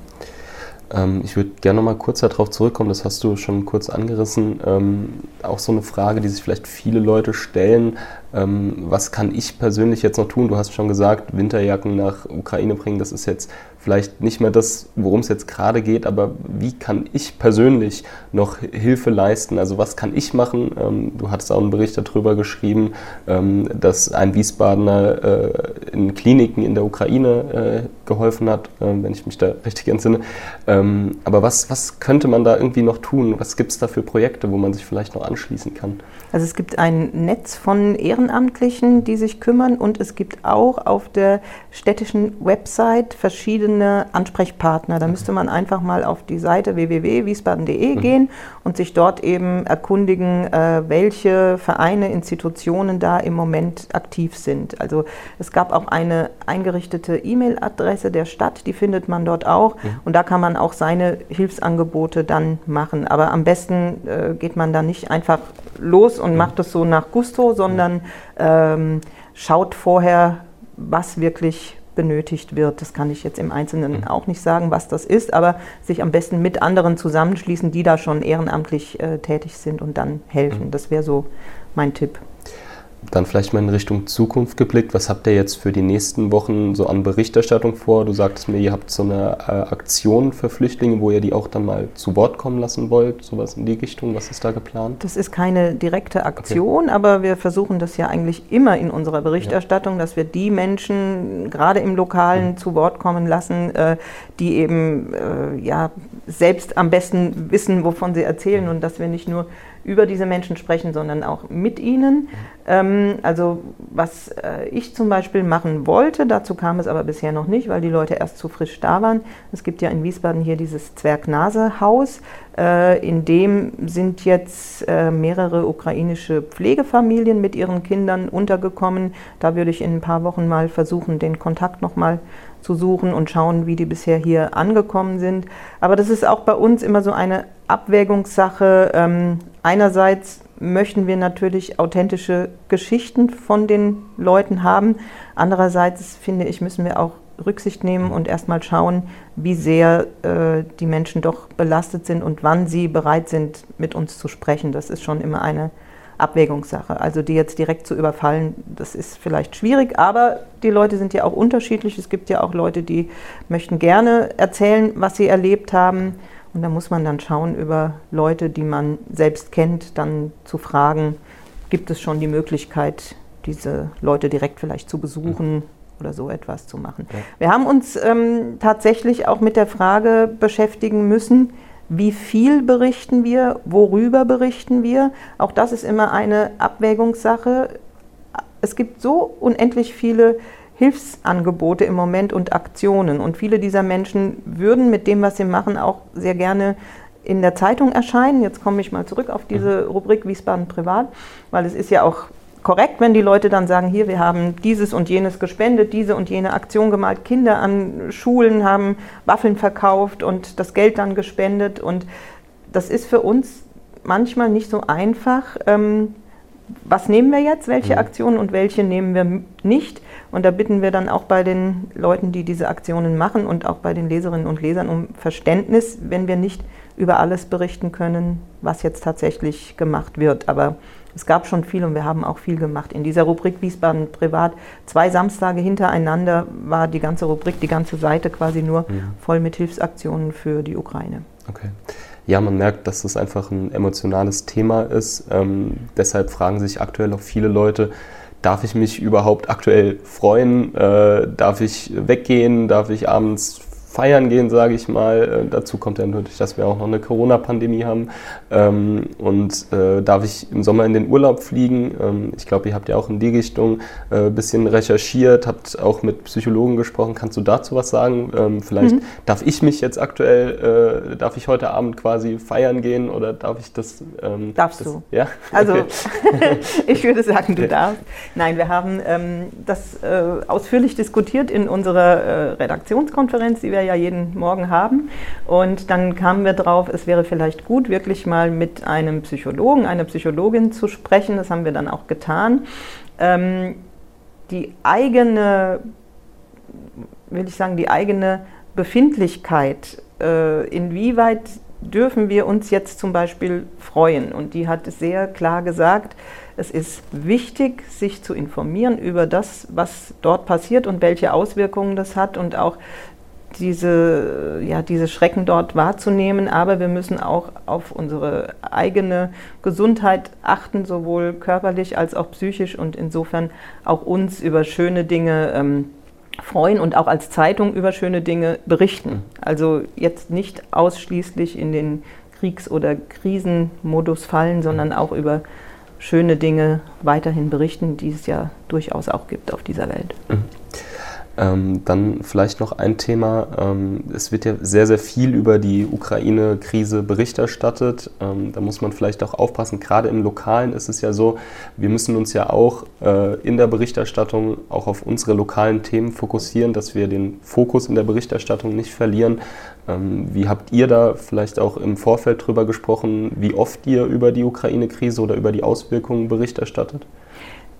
Ähm, ich würde gerne noch mal kurz darauf zurückkommen, das hast du schon kurz angerissen. Ähm, auch so eine Frage, die sich vielleicht viele Leute stellen. Ähm, was kann ich persönlich jetzt noch tun? Du hast schon gesagt, Winterjacken nach Ukraine bringen, das ist jetzt vielleicht nicht mehr das, worum es jetzt gerade geht, aber wie kann ich persönlich noch Hilfe leisten? Also was kann ich machen? Ähm, du hattest auch einen Bericht darüber geschrieben, ähm, dass ein Wiesbadener äh, in Kliniken in der Ukraine äh, geholfen hat, äh, wenn ich mich da [laughs] richtig entsinne. Ähm, aber was, was könnte man da irgendwie noch tun? Was gibt es da für Projekte, wo man sich vielleicht noch anschließen kann? Also es gibt ein Netz von Ehrenamtlichen, die sich kümmern und es gibt auch auf der städtischen Website verschiedene Ansprechpartner. Da müsste man einfach mal auf die Seite www.wiesbaden.de mhm. gehen und sich dort eben erkundigen, äh, welche Vereine, Institutionen da im Moment aktiv sind. Also es gab auch eine eingerichtete E-Mail-Adresse der Stadt, die findet man dort auch mhm. und da kann man auch seine Hilfsangebote dann machen. Aber am besten äh, geht man da nicht einfach los und macht es so nach Gusto, sondern ähm, schaut vorher, was wirklich benötigt wird. Das kann ich jetzt im Einzelnen mhm. auch nicht sagen, was das ist, aber sich am besten mit anderen zusammenschließen, die da schon ehrenamtlich äh, tätig sind und dann helfen. Mhm. Das wäre so mein Tipp dann vielleicht mal in Richtung Zukunft geblickt. Was habt ihr jetzt für die nächsten Wochen so an Berichterstattung vor? Du sagtest mir, ihr habt so eine äh, Aktion für Flüchtlinge, wo ihr die auch dann mal zu Wort kommen lassen wollt. Sowas in die Richtung. Was ist da geplant? Das ist keine direkte Aktion, okay. aber wir versuchen das ja eigentlich immer in unserer Berichterstattung, ja. dass wir die Menschen gerade im Lokalen mhm. zu Wort kommen lassen, äh, die eben äh, ja, selbst am besten wissen, wovon sie erzählen mhm. und dass wir nicht nur über diese Menschen sprechen, sondern auch mit ihnen. Ähm, also was äh, ich zum Beispiel machen wollte, dazu kam es aber bisher noch nicht, weil die Leute erst zu frisch da waren. Es gibt ja in Wiesbaden hier dieses Zwergnase-Haus. Äh, in dem sind jetzt äh, mehrere ukrainische Pflegefamilien mit ihren Kindern untergekommen. Da würde ich in ein paar Wochen mal versuchen, den Kontakt nochmal zu suchen und schauen, wie die bisher hier angekommen sind. Aber das ist auch bei uns immer so eine Abwägungssache. Ähm, einerseits möchten wir natürlich authentische Geschichten von den Leuten haben. Andererseits finde ich, müssen wir auch Rücksicht nehmen und erstmal schauen, wie sehr äh, die Menschen doch belastet sind und wann sie bereit sind, mit uns zu sprechen. Das ist schon immer eine Abwägungssache. Also die jetzt direkt zu überfallen, das ist vielleicht schwierig, aber die Leute sind ja auch unterschiedlich. Es gibt ja auch Leute, die möchten gerne erzählen, was sie erlebt haben. Und da muss man dann schauen, über Leute, die man selbst kennt, dann zu fragen, gibt es schon die Möglichkeit, diese Leute direkt vielleicht zu besuchen oder so etwas zu machen. Ja. Wir haben uns ähm, tatsächlich auch mit der Frage beschäftigen müssen, wie viel berichten wir, worüber berichten wir. Auch das ist immer eine Abwägungssache. Es gibt so unendlich viele Hilfsangebote im Moment und Aktionen. Und viele dieser Menschen würden mit dem, was sie machen, auch sehr gerne in der Zeitung erscheinen. Jetzt komme ich mal zurück auf diese mhm. Rubrik Wiesbaden Privat, weil es ist ja auch korrekt, wenn die Leute dann sagen, hier, wir haben dieses und jenes gespendet, diese und jene Aktion gemalt, Kinder an Schulen haben Waffeln verkauft und das Geld dann gespendet. Und das ist für uns manchmal nicht so einfach. Ähm, was nehmen wir jetzt, welche mhm. Aktionen und welche nehmen wir nicht? Und da bitten wir dann auch bei den Leuten, die diese Aktionen machen und auch bei den Leserinnen und Lesern um Verständnis, wenn wir nicht über alles berichten können, was jetzt tatsächlich gemacht wird. Aber es gab schon viel und wir haben auch viel gemacht. In dieser Rubrik Wiesbaden Privat, zwei Samstage hintereinander war die ganze Rubrik, die ganze Seite quasi nur ja. voll mit Hilfsaktionen für die Ukraine. Okay. Ja, man merkt, dass das einfach ein emotionales Thema ist. Ähm, deshalb fragen sich aktuell auch viele Leute, darf ich mich überhaupt aktuell freuen? Äh, darf ich weggehen? Darf ich abends feiern gehen, sage ich mal. Äh, dazu kommt ja natürlich, dass wir auch noch eine Corona-Pandemie haben. Ähm, und äh, darf ich im Sommer in den Urlaub fliegen? Ähm, ich glaube, ihr habt ja auch in die Richtung ein äh, bisschen recherchiert, habt auch mit Psychologen gesprochen. Kannst du dazu was sagen? Ähm, vielleicht mhm. darf ich mich jetzt aktuell, äh, darf ich heute Abend quasi feiern gehen oder darf ich das? Ähm, Darfst das, du. Ja? Also, [laughs] ich würde sagen, du darfst. Nein, wir haben ähm, das ausführlich diskutiert in unserer Redaktionskonferenz, die wir ja jeden Morgen haben. Und dann kamen wir drauf, es wäre vielleicht gut, wirklich mal mit einem Psychologen, einer Psychologin zu sprechen. Das haben wir dann auch getan. Ähm, die eigene, will ich sagen, die eigene Befindlichkeit, äh, inwieweit dürfen wir uns jetzt zum Beispiel freuen? Und die hat sehr klar gesagt, es ist wichtig, sich zu informieren über das, was dort passiert und welche Auswirkungen das hat und auch diese, ja, diese Schrecken dort wahrzunehmen. Aber wir müssen auch auf unsere eigene Gesundheit achten, sowohl körperlich als auch psychisch und insofern auch uns über schöne Dinge ähm, freuen und auch als Zeitung über schöne Dinge berichten. Also jetzt nicht ausschließlich in den Kriegs- oder Krisenmodus fallen, sondern auch über schöne Dinge weiterhin berichten, die es ja durchaus auch gibt auf dieser Welt. Mhm. Ähm, dann vielleicht noch ein Thema. Ähm, es wird ja sehr, sehr viel über die Ukraine-Krise Bericht erstattet. Ähm, da muss man vielleicht auch aufpassen. Gerade im Lokalen ist es ja so, wir müssen uns ja auch äh, in der Berichterstattung auch auf unsere lokalen Themen fokussieren, dass wir den Fokus in der Berichterstattung nicht verlieren. Ähm, wie habt ihr da vielleicht auch im Vorfeld drüber gesprochen, wie oft ihr über die Ukraine-Krise oder über die Auswirkungen Bericht erstattet?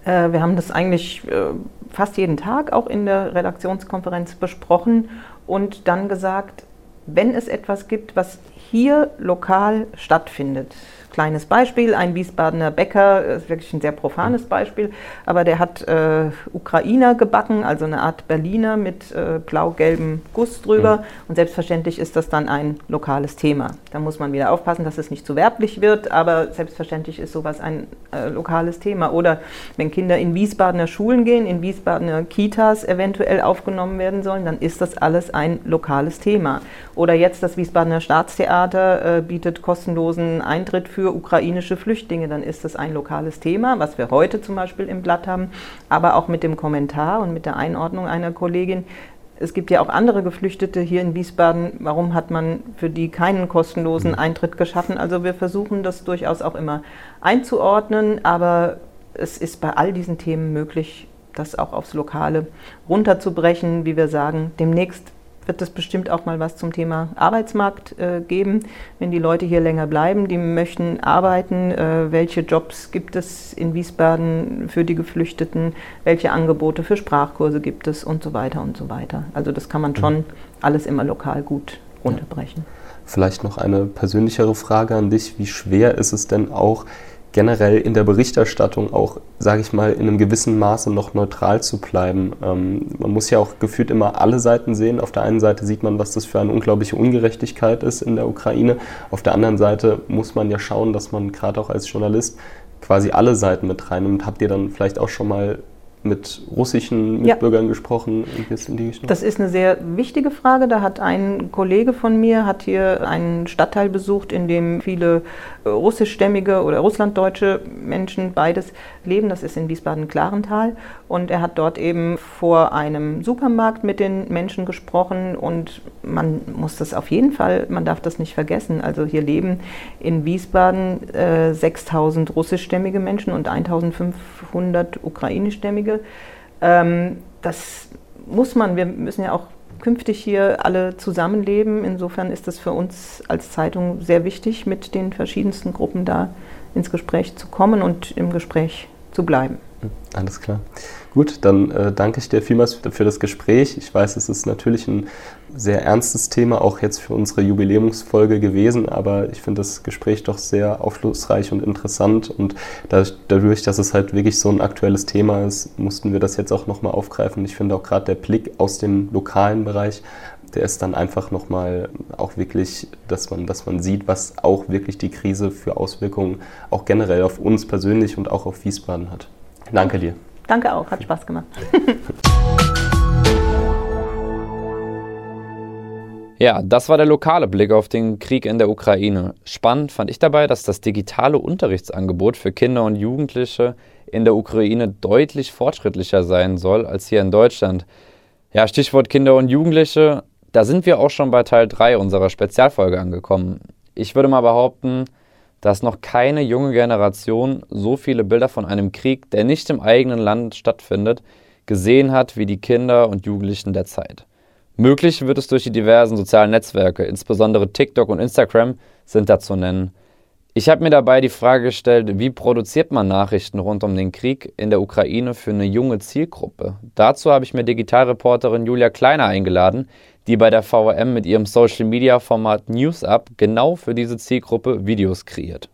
Äh, wir haben das eigentlich äh, fast jeden Tag auch in der Redaktionskonferenz besprochen und dann gesagt, wenn es etwas gibt, was hier lokal stattfindet, kleines Beispiel. Ein Wiesbadener Bäcker, ist wirklich ein sehr profanes Beispiel, aber der hat äh, Ukrainer gebacken, also eine Art Berliner mit äh, blau-gelbem Guss drüber. Mhm. Und selbstverständlich ist das dann ein lokales Thema. Da muss man wieder aufpassen, dass es nicht zu werblich wird, aber selbstverständlich ist sowas ein äh, lokales Thema. Oder wenn Kinder in Wiesbadener Schulen gehen, in Wiesbadener Kitas eventuell aufgenommen werden sollen, dann ist das alles ein lokales Thema. Oder jetzt das Wiesbadener Staatstheater äh, bietet kostenlosen Eintritt für für ukrainische Flüchtlinge, dann ist das ein lokales Thema, was wir heute zum Beispiel im Blatt haben, aber auch mit dem Kommentar und mit der Einordnung einer Kollegin. Es gibt ja auch andere Geflüchtete hier in Wiesbaden. Warum hat man für die keinen kostenlosen mhm. Eintritt geschaffen? Also wir versuchen das durchaus auch immer einzuordnen, aber es ist bei all diesen Themen möglich, das auch aufs Lokale runterzubrechen, wie wir sagen. Demnächst wird es bestimmt auch mal was zum Thema Arbeitsmarkt äh, geben, wenn die Leute hier länger bleiben, die möchten arbeiten. Äh, welche Jobs gibt es in Wiesbaden für die Geflüchteten? Welche Angebote für Sprachkurse gibt es und so weiter und so weiter. Also das kann man schon mhm. alles immer lokal gut runterbrechen. Vielleicht noch eine persönlichere Frage an dich. Wie schwer ist es denn auch, generell in der Berichterstattung auch, sage ich mal, in einem gewissen Maße noch neutral zu bleiben. Ähm, man muss ja auch gefühlt immer alle Seiten sehen. Auf der einen Seite sieht man, was das für eine unglaubliche Ungerechtigkeit ist in der Ukraine. Auf der anderen Seite muss man ja schauen, dass man gerade auch als Journalist quasi alle Seiten mit reinnimmt. Habt ihr dann vielleicht auch schon mal mit russischen Mitbürgern ja. gesprochen? Das ist eine sehr wichtige Frage. Da hat ein Kollege von mir hat hier einen Stadtteil besucht, in dem viele äh, russischstämmige oder russlanddeutsche Menschen beides leben. Das ist in Wiesbaden-Klarental. Und er hat dort eben vor einem Supermarkt mit den Menschen gesprochen. Und man muss das auf jeden Fall, man darf das nicht vergessen. Also hier leben in Wiesbaden äh, 6000 russischstämmige Menschen und 1500 ukrainischstämmige. Ähm, das muss man, wir müssen ja auch künftig hier alle zusammenleben. Insofern ist es für uns als Zeitung sehr wichtig, mit den verschiedensten Gruppen da ins Gespräch zu kommen und im Gespräch zu bleiben. Alles klar. Gut, dann äh, danke ich dir vielmals für das Gespräch. Ich weiß, es ist natürlich ein sehr ernstes Thema, auch jetzt für unsere Jubiläumsfolge gewesen, aber ich finde das Gespräch doch sehr aufschlussreich und interessant und dadurch, dass es halt wirklich so ein aktuelles Thema ist, mussten wir das jetzt auch nochmal aufgreifen. Ich finde auch gerade der Blick aus dem lokalen Bereich, der ist dann einfach nochmal auch wirklich, dass man, dass man sieht, was auch wirklich die Krise für Auswirkungen auch generell auf uns persönlich und auch auf Wiesbaden hat. Danke dir. Danke auch, hat Spaß gemacht. [laughs] Ja, das war der lokale Blick auf den Krieg in der Ukraine. Spannend fand ich dabei, dass das digitale Unterrichtsangebot für Kinder und Jugendliche in der Ukraine deutlich fortschrittlicher sein soll als hier in Deutschland. Ja, Stichwort Kinder und Jugendliche, da sind wir auch schon bei Teil 3 unserer Spezialfolge angekommen. Ich würde mal behaupten, dass noch keine junge Generation so viele Bilder von einem Krieg, der nicht im eigenen Land stattfindet, gesehen hat wie die Kinder und Jugendlichen der Zeit. Möglich wird es durch die diversen sozialen Netzwerke, insbesondere TikTok und Instagram sind da zu nennen. Ich habe mir dabei die Frage gestellt, wie produziert man Nachrichten rund um den Krieg in der Ukraine für eine junge Zielgruppe? Dazu habe ich mir Digitalreporterin Julia Kleiner eingeladen, die bei der VRM mit ihrem Social-Media-Format NewsUp genau für diese Zielgruppe Videos kreiert.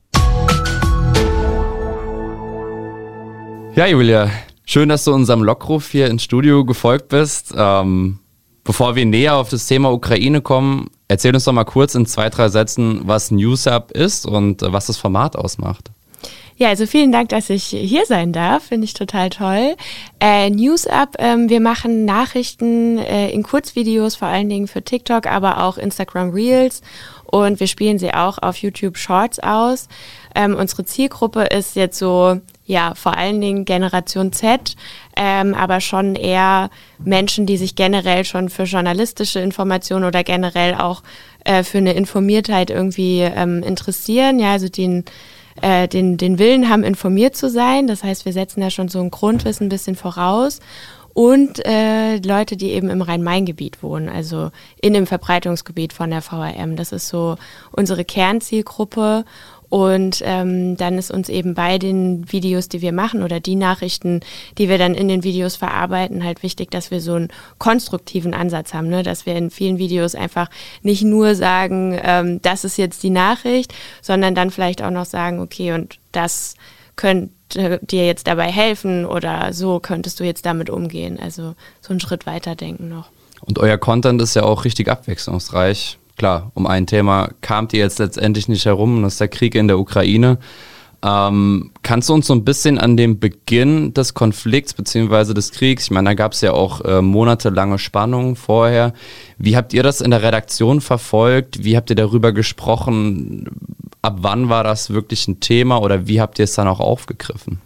Ja, Julia, schön, dass du unserem Lockruf hier ins Studio gefolgt bist. Ähm, bevor wir näher auf das Thema Ukraine kommen, erzähl uns doch mal kurz in zwei, drei Sätzen, was NewsUp ist und äh, was das Format ausmacht. Ja, also vielen Dank, dass ich hier sein darf. Finde ich total toll. Äh, News Up, ähm, wir machen Nachrichten äh, in Kurzvideos, vor allen Dingen für TikTok, aber auch Instagram Reels. Und wir spielen sie auch auf YouTube Shorts aus. Ähm, unsere Zielgruppe ist jetzt so, ja, vor allen Dingen Generation Z, ähm, aber schon eher Menschen, die sich generell schon für journalistische Informationen oder generell auch äh, für eine Informiertheit irgendwie ähm, interessieren. Ja, also den äh, den, den Willen haben, informiert zu sein. Das heißt, wir setzen da schon so ein Grundwissen ein bisschen voraus. Und äh, Leute, die eben im Rhein-Main-Gebiet wohnen, also in dem Verbreitungsgebiet von der VRM. Das ist so unsere Kernzielgruppe. Und ähm, dann ist uns eben bei den Videos, die wir machen oder die Nachrichten, die wir dann in den Videos verarbeiten, halt wichtig, dass wir so einen konstruktiven Ansatz haben, ne? dass wir in vielen Videos einfach nicht nur sagen, ähm, das ist jetzt die Nachricht, sondern dann vielleicht auch noch sagen, okay, und das könnte dir jetzt dabei helfen oder so könntest du jetzt damit umgehen. Also so einen Schritt weiter denken noch. Und euer Content ist ja auch richtig abwechslungsreich klar, um ein Thema kamt ihr jetzt letztendlich nicht herum, und das ist der Krieg in der Ukraine. Ähm, kannst du uns so ein bisschen an dem Beginn des Konflikts bzw. des Kriegs, ich meine, da gab es ja auch äh, monatelange Spannungen vorher. Wie habt ihr das in der Redaktion verfolgt? Wie habt ihr darüber gesprochen? Ab wann war das wirklich ein Thema oder wie habt ihr es dann auch aufgegriffen?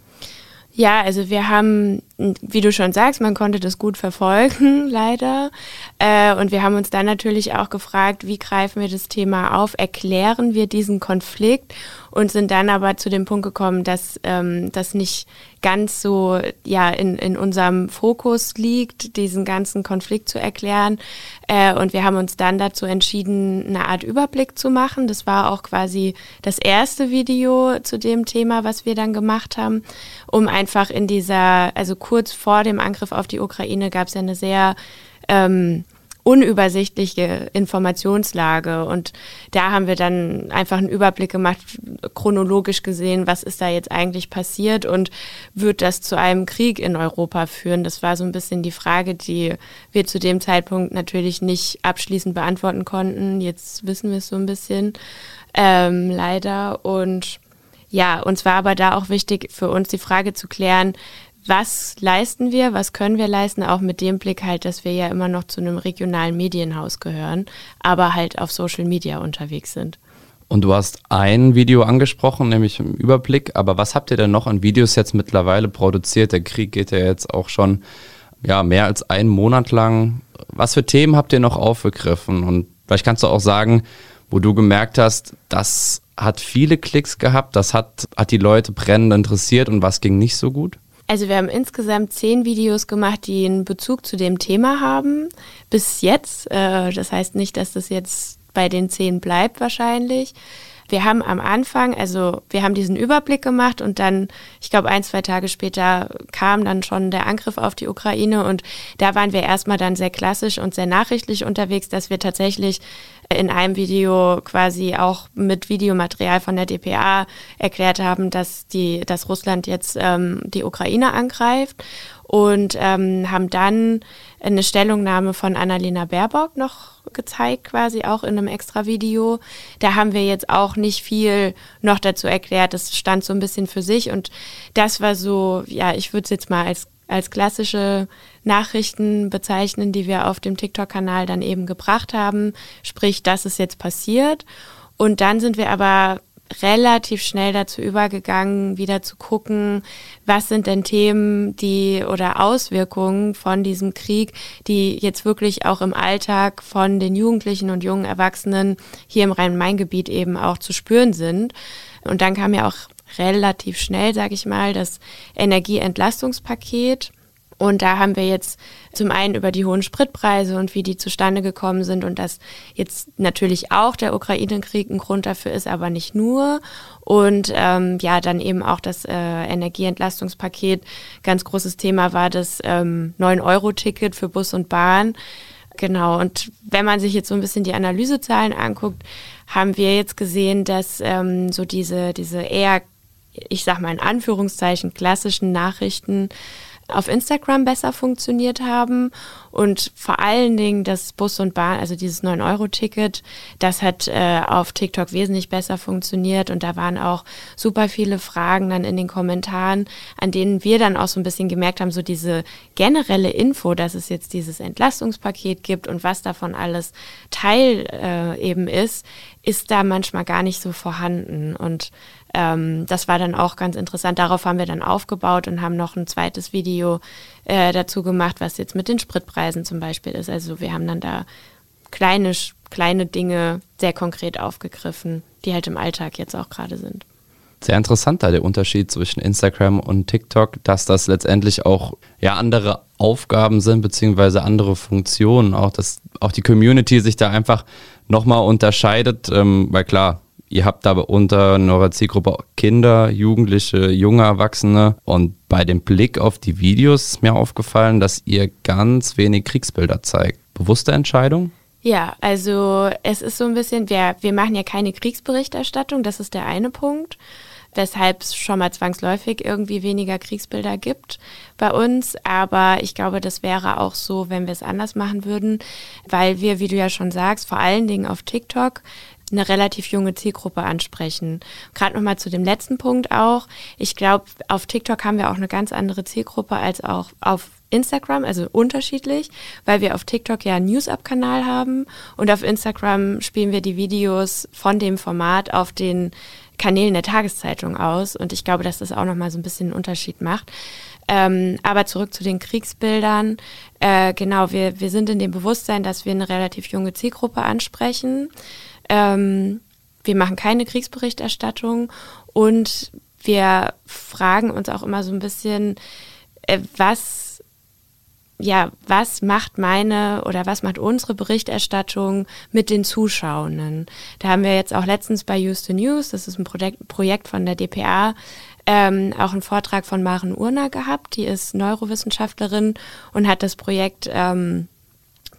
Ja, also wir haben, wie du schon sagst, man konnte das gut verfolgen, [laughs] leider. Äh, und wir haben uns dann natürlich auch gefragt, wie greifen wir das Thema auf, erklären wir diesen Konflikt und sind dann aber zu dem Punkt gekommen, dass ähm, das nicht ganz so ja in, in unserem Fokus liegt, diesen ganzen Konflikt zu erklären. Äh, und wir haben uns dann dazu entschieden, eine Art Überblick zu machen. Das war auch quasi das erste Video zu dem Thema, was wir dann gemacht haben, um einfach in dieser, also kurz vor dem Angriff auf die Ukraine gab es ja eine sehr ähm, unübersichtliche Informationslage. Und da haben wir dann einfach einen Überblick gemacht, chronologisch gesehen, was ist da jetzt eigentlich passiert und wird das zu einem Krieg in Europa führen? Das war so ein bisschen die Frage, die wir zu dem Zeitpunkt natürlich nicht abschließend beantworten konnten. Jetzt wissen wir es so ein bisschen, ähm, leider. Und ja, uns war aber da auch wichtig für uns die Frage zu klären, was leisten wir, was können wir leisten, auch mit dem Blick halt, dass wir ja immer noch zu einem regionalen Medienhaus gehören, aber halt auf Social Media unterwegs sind. Und du hast ein Video angesprochen, nämlich im Überblick, aber was habt ihr denn noch an Videos jetzt mittlerweile produziert? Der Krieg geht ja jetzt auch schon ja, mehr als einen Monat lang. Was für Themen habt ihr noch aufgegriffen? Und vielleicht kannst du auch sagen, wo du gemerkt hast, das hat viele Klicks gehabt, das hat, hat die Leute brennend interessiert und was ging nicht so gut? Also wir haben insgesamt zehn Videos gemacht, die einen Bezug zu dem Thema haben. Bis jetzt. Äh, das heißt nicht, dass das jetzt bei den zehn bleibt wahrscheinlich. Wir haben am Anfang, also wir haben diesen Überblick gemacht und dann, ich glaube, ein, zwei Tage später kam dann schon der Angriff auf die Ukraine und da waren wir erstmal dann sehr klassisch und sehr nachrichtlich unterwegs, dass wir tatsächlich in einem Video quasi auch mit Videomaterial von der DPA erklärt haben, dass die, dass Russland jetzt ähm, die Ukraine angreift und ähm, haben dann eine Stellungnahme von Annalena Baerbock noch gezeigt, quasi auch in einem extra Video. Da haben wir jetzt auch nicht viel noch dazu erklärt. Das stand so ein bisschen für sich und das war so, ja, ich würde es jetzt mal als als klassische Nachrichten bezeichnen, die wir auf dem TikTok-Kanal dann eben gebracht haben. Sprich, das ist jetzt passiert. Und dann sind wir aber relativ schnell dazu übergegangen, wieder zu gucken, was sind denn Themen, die oder Auswirkungen von diesem Krieg, die jetzt wirklich auch im Alltag von den Jugendlichen und jungen Erwachsenen hier im Rhein-Main-Gebiet eben auch zu spüren sind. Und dann kam ja auch relativ schnell, sage ich mal, das Energieentlastungspaket und da haben wir jetzt zum einen über die hohen Spritpreise und wie die zustande gekommen sind und dass jetzt natürlich auch der Ukraine-Krieg ein Grund dafür ist, aber nicht nur. Und ähm, ja, dann eben auch das äh, Energieentlastungspaket. Ganz großes Thema war das ähm, 9-Euro-Ticket für Bus und Bahn. Genau, und wenn man sich jetzt so ein bisschen die Analysezahlen anguckt, haben wir jetzt gesehen, dass ähm, so diese, diese eher, ich sag mal in Anführungszeichen, klassischen Nachrichten auf Instagram besser funktioniert haben. Und vor allen Dingen das Bus und Bahn, also dieses 9-Euro-Ticket, das hat äh, auf TikTok wesentlich besser funktioniert. Und da waren auch super viele Fragen dann in den Kommentaren, an denen wir dann auch so ein bisschen gemerkt haben, so diese generelle Info, dass es jetzt dieses Entlastungspaket gibt und was davon alles Teil äh, eben ist, ist da manchmal gar nicht so vorhanden. Und ähm, das war dann auch ganz interessant. Darauf haben wir dann aufgebaut und haben noch ein zweites Video äh, dazu gemacht, was jetzt mit den Spritpreisen zum Beispiel ist. Also wir haben dann da kleine, kleine Dinge sehr konkret aufgegriffen, die halt im Alltag jetzt auch gerade sind. Sehr interessant da der Unterschied zwischen Instagram und TikTok, dass das letztendlich auch ja andere Aufgaben sind, beziehungsweise andere Funktionen, auch dass auch die Community sich da einfach nochmal unterscheidet, ähm, weil klar, Ihr habt aber unter eurer Zielgruppe Kinder, Jugendliche, junge Erwachsene. Und bei dem Blick auf die Videos ist mir aufgefallen, dass ihr ganz wenig Kriegsbilder zeigt. Bewusste Entscheidung? Ja, also es ist so ein bisschen, wir, wir machen ja keine Kriegsberichterstattung, das ist der eine Punkt weshalb es schon mal zwangsläufig irgendwie weniger Kriegsbilder gibt bei uns. Aber ich glaube, das wäre auch so, wenn wir es anders machen würden, weil wir, wie du ja schon sagst, vor allen Dingen auf TikTok eine relativ junge Zielgruppe ansprechen. Gerade nochmal zu dem letzten Punkt auch. Ich glaube, auf TikTok haben wir auch eine ganz andere Zielgruppe als auch auf Instagram, also unterschiedlich, weil wir auf TikTok ja einen News-Up-Kanal haben und auf Instagram spielen wir die Videos von dem Format auf den Kanälen der Tageszeitung aus und ich glaube, dass das auch nochmal so ein bisschen einen Unterschied macht. Ähm, aber zurück zu den Kriegsbildern. Äh, genau, wir, wir sind in dem Bewusstsein, dass wir eine relativ junge Zielgruppe ansprechen. Ähm, wir machen keine Kriegsberichterstattung und wir fragen uns auch immer so ein bisschen, äh, was, ja, was macht meine oder was macht unsere Berichterstattung mit den Zuschauenden? Da haben wir jetzt auch letztens bei Houston News, das ist ein Projekt, Projekt von der DPA, ähm, auch einen Vortrag von Maren Urner gehabt. Die ist Neurowissenschaftlerin und hat das Projekt ähm,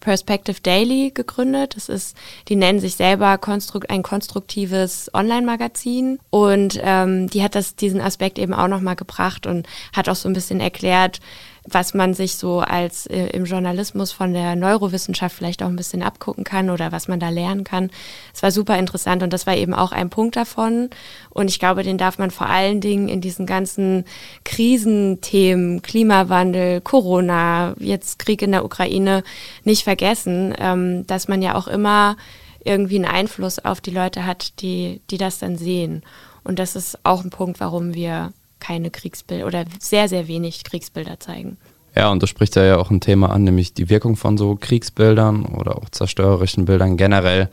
Perspective Daily gegründet. Das ist, die nennen sich selber konstrukt, ein konstruktives Online-Magazin und ähm, die hat das diesen Aspekt eben auch nochmal gebracht und hat auch so ein bisschen erklärt, was man sich so als äh, im Journalismus von der Neurowissenschaft vielleicht auch ein bisschen abgucken kann oder was man da lernen kann. Es war super interessant und das war eben auch ein Punkt davon. Und ich glaube, den darf man vor allen Dingen in diesen ganzen Krisenthemen, Klimawandel, Corona, jetzt Krieg in der Ukraine nicht vergessen, ähm, dass man ja auch immer irgendwie einen Einfluss auf die Leute hat, die, die das dann sehen. Und das ist auch ein Punkt, warum wir keine Kriegsbilder oder sehr, sehr wenig Kriegsbilder zeigen. Ja, und du sprichst ja auch ein Thema an, nämlich die Wirkung von so Kriegsbildern oder auch zerstörerischen Bildern generell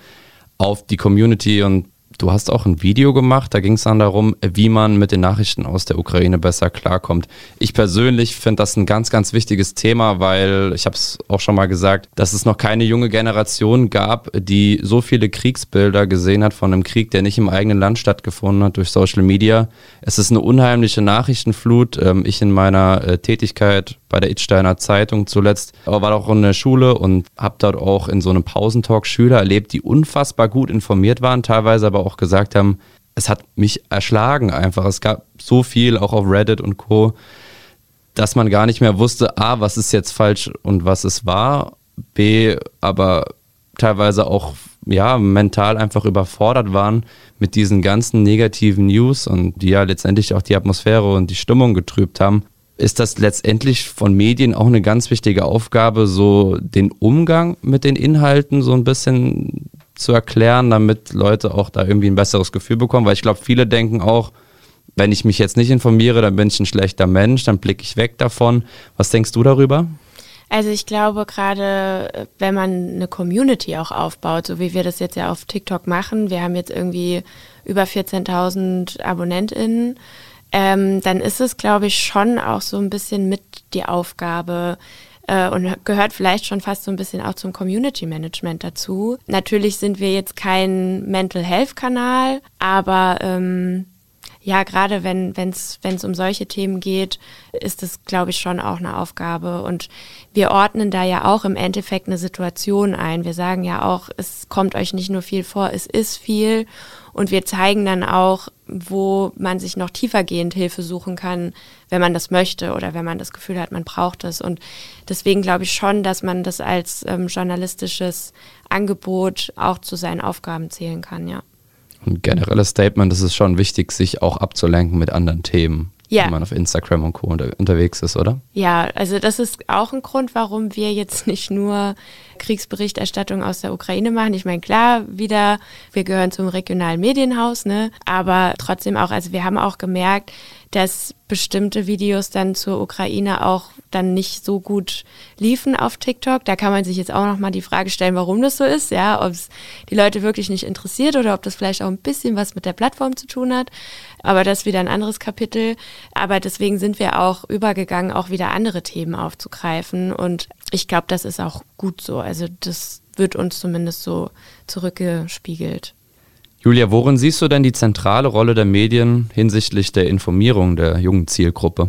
auf die Community und Du hast auch ein Video gemacht, da ging es dann darum, wie man mit den Nachrichten aus der Ukraine besser klarkommt. Ich persönlich finde das ein ganz, ganz wichtiges Thema, weil ich habe es auch schon mal gesagt, dass es noch keine junge Generation gab, die so viele Kriegsbilder gesehen hat von einem Krieg, der nicht im eigenen Land stattgefunden hat durch Social Media. Es ist eine unheimliche Nachrichtenflut. Ähm, ich in meiner äh, Tätigkeit bei der Itsteiner Zeitung zuletzt, aber war auch in der Schule und habe dort auch in so einem Pausentalk Schüler erlebt, die unfassbar gut informiert waren, teilweise aber auch gesagt haben, es hat mich erschlagen einfach. Es gab so viel, auch auf Reddit und Co., dass man gar nicht mehr wusste, A, was ist jetzt falsch und was es war, B, aber teilweise auch ja, mental einfach überfordert waren mit diesen ganzen negativen News und die ja letztendlich auch die Atmosphäre und die Stimmung getrübt haben. Ist das letztendlich von Medien auch eine ganz wichtige Aufgabe, so den Umgang mit den Inhalten so ein bisschen zu erklären, damit Leute auch da irgendwie ein besseres Gefühl bekommen, weil ich glaube, viele denken auch, wenn ich mich jetzt nicht informiere, dann bin ich ein schlechter Mensch, dann blicke ich weg davon. Was denkst du darüber? Also ich glaube gerade, wenn man eine Community auch aufbaut, so wie wir das jetzt ja auf TikTok machen, wir haben jetzt irgendwie über 14.000 AbonnentInnen, ähm, dann ist es, glaube ich, schon auch so ein bisschen mit die Aufgabe, äh, und gehört vielleicht schon fast so ein bisschen auch zum Community Management dazu. Natürlich sind wir jetzt kein Mental Health Kanal, aber ähm, ja, gerade wenn es um solche Themen geht, ist es, glaube ich, schon auch eine Aufgabe. Und wir ordnen da ja auch im Endeffekt eine Situation ein. Wir sagen ja auch, es kommt euch nicht nur viel vor, es ist viel. Und wir zeigen dann auch, wo man sich noch tiefergehend Hilfe suchen kann, wenn man das möchte oder wenn man das Gefühl hat, man braucht es. Und deswegen glaube ich schon, dass man das als ähm, journalistisches Angebot auch zu seinen Aufgaben zählen kann, ja ein generelles Statement, es ist schon wichtig, sich auch abzulenken mit anderen Themen, ja. wenn man auf Instagram und Co. Unter unterwegs ist, oder? Ja, also das ist auch ein Grund, warum wir jetzt nicht nur Kriegsberichterstattung aus der Ukraine machen. Ich meine, klar, wieder, wir gehören zum regionalen Medienhaus, ne? Aber trotzdem auch, also wir haben auch gemerkt, dass bestimmte Videos dann zur Ukraine auch dann nicht so gut liefen auf TikTok. Da kann man sich jetzt auch nochmal die Frage stellen, warum das so ist, ja, ob es die Leute wirklich nicht interessiert oder ob das vielleicht auch ein bisschen was mit der Plattform zu tun hat. Aber das ist wieder ein anderes Kapitel. Aber deswegen sind wir auch übergegangen, auch wieder andere Themen aufzugreifen. Und ich glaube, das ist auch gut so. Also das wird uns zumindest so zurückgespiegelt. Julia, worin siehst du denn die zentrale Rolle der Medien hinsichtlich der Informierung der jungen Zielgruppe?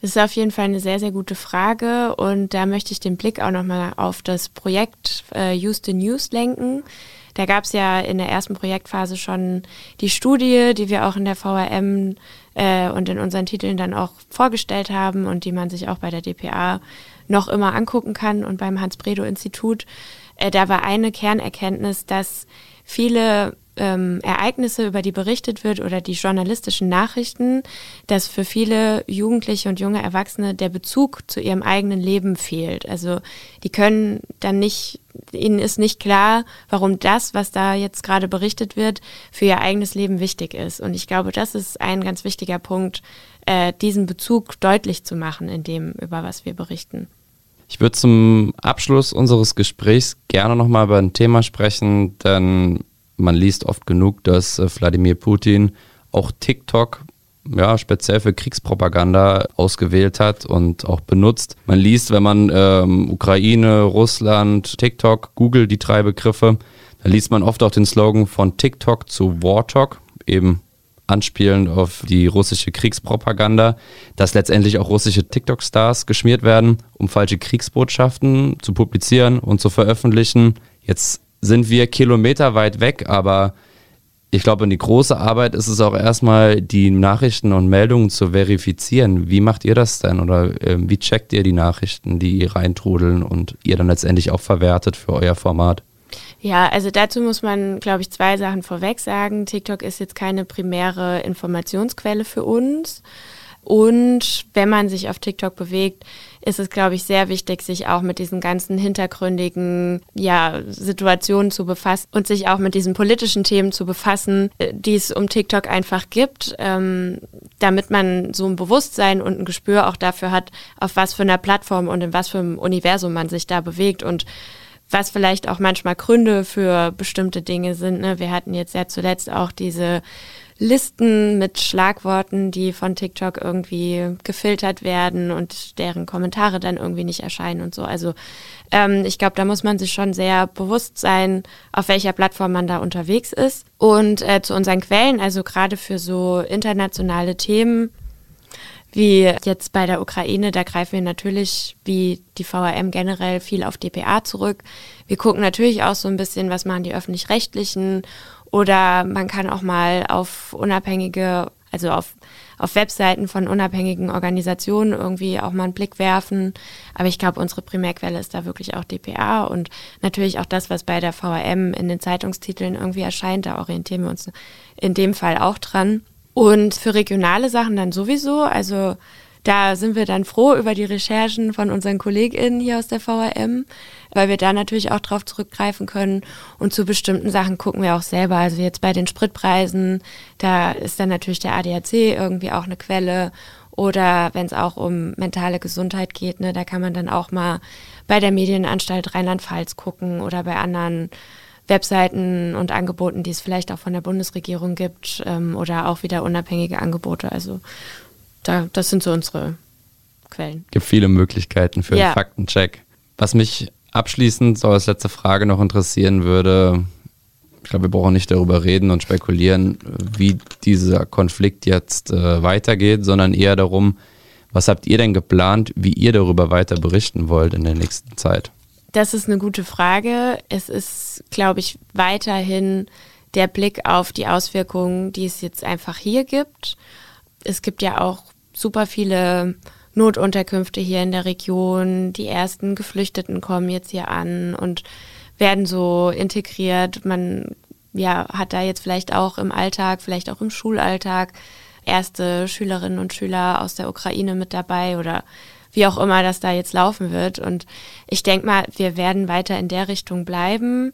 Das ist auf jeden Fall eine sehr, sehr gute Frage und da möchte ich den Blick auch nochmal auf das Projekt äh, Use News lenken. Da gab es ja in der ersten Projektphase schon die Studie, die wir auch in der VRM äh, und in unseren Titeln dann auch vorgestellt haben und die man sich auch bei der DPA noch immer angucken kann und beim Hans-Bredow-Institut. Äh, da war eine Kernerkenntnis, dass viele ähm, Ereignisse, über die berichtet wird oder die journalistischen Nachrichten, dass für viele Jugendliche und junge Erwachsene der Bezug zu ihrem eigenen Leben fehlt. Also die können dann nicht, ihnen ist nicht klar, warum das, was da jetzt gerade berichtet wird, für ihr eigenes Leben wichtig ist. Und ich glaube, das ist ein ganz wichtiger Punkt, äh, diesen Bezug deutlich zu machen in dem, über was wir berichten. Ich würde zum Abschluss unseres Gesprächs gerne nochmal über ein Thema sprechen, denn man liest oft genug, dass äh, Wladimir Putin auch TikTok ja, speziell für Kriegspropaganda ausgewählt hat und auch benutzt. Man liest, wenn man ähm, Ukraine, Russland, TikTok, Google, die drei Begriffe, da liest man oft auch den Slogan von TikTok zu Wartalk, eben anspielend auf die russische Kriegspropaganda, dass letztendlich auch russische TikTok-Stars geschmiert werden, um falsche Kriegsbotschaften zu publizieren und zu veröffentlichen. Jetzt sind wir kilometerweit weg, aber ich glaube, die große Arbeit ist es auch erstmal, die Nachrichten und Meldungen zu verifizieren. Wie macht ihr das denn oder äh, wie checkt ihr die Nachrichten, die reintrudeln und ihr dann letztendlich auch verwertet für euer Format? Ja, also dazu muss man, glaube ich, zwei Sachen vorweg sagen. TikTok ist jetzt keine primäre Informationsquelle für uns. Und wenn man sich auf TikTok bewegt, ist es, glaube ich, sehr wichtig, sich auch mit diesen ganzen hintergründigen ja, Situationen zu befassen und sich auch mit diesen politischen Themen zu befassen, äh, die es um TikTok einfach gibt, ähm, damit man so ein Bewusstsein und ein Gespür auch dafür hat, auf was für einer Plattform und in was für einem Universum man sich da bewegt und was vielleicht auch manchmal Gründe für bestimmte Dinge sind. Ne? Wir hatten jetzt ja zuletzt auch diese Listen mit Schlagworten, die von TikTok irgendwie gefiltert werden und deren Kommentare dann irgendwie nicht erscheinen und so. Also ähm, ich glaube, da muss man sich schon sehr bewusst sein, auf welcher Plattform man da unterwegs ist. Und äh, zu unseren Quellen, also gerade für so internationale Themen, wie jetzt bei der Ukraine, da greifen wir natürlich wie die VRM generell viel auf DPA zurück. Wir gucken natürlich auch so ein bisschen, was machen die öffentlich-rechtlichen oder man kann auch mal auf unabhängige, also auf, auf Webseiten von unabhängigen Organisationen irgendwie auch mal einen Blick werfen. Aber ich glaube, unsere Primärquelle ist da wirklich auch DPA und natürlich auch das, was bei der VRM in den Zeitungstiteln irgendwie erscheint. Da orientieren wir uns in dem Fall auch dran. Und für regionale Sachen dann sowieso. Also Da sind wir dann froh über die Recherchen von unseren KollegInnen hier aus der VRM, weil wir da natürlich auch drauf zurückgreifen können. Und zu bestimmten Sachen gucken wir auch selber. Also jetzt bei den Spritpreisen, da ist dann natürlich der ADAC irgendwie auch eine Quelle. Oder wenn es auch um mentale Gesundheit geht, ne, da kann man dann auch mal bei der Medienanstalt Rheinland-Pfalz gucken oder bei anderen Webseiten und Angeboten, die es vielleicht auch von der Bundesregierung gibt ähm, oder auch wieder unabhängige Angebote. Also da, das sind so unsere Quellen. Gibt viele Möglichkeiten für ja. einen Faktencheck. Was mich abschließend so als letzte Frage noch interessieren würde, ich glaube, wir brauchen nicht darüber reden und spekulieren, wie dieser Konflikt jetzt äh, weitergeht, sondern eher darum, was habt ihr denn geplant, wie ihr darüber weiter berichten wollt in der nächsten Zeit? Das ist eine gute Frage. Es ist, glaube ich, weiterhin der Blick auf die Auswirkungen, die es jetzt einfach hier gibt. Es gibt ja auch super viele Notunterkünfte hier in der Region. Die ersten Geflüchteten kommen jetzt hier an und werden so integriert. Man ja, hat da jetzt vielleicht auch im Alltag, vielleicht auch im Schulalltag erste Schülerinnen und Schüler aus der Ukraine mit dabei oder wie auch immer das da jetzt laufen wird. Und ich denke mal, wir werden weiter in der Richtung bleiben.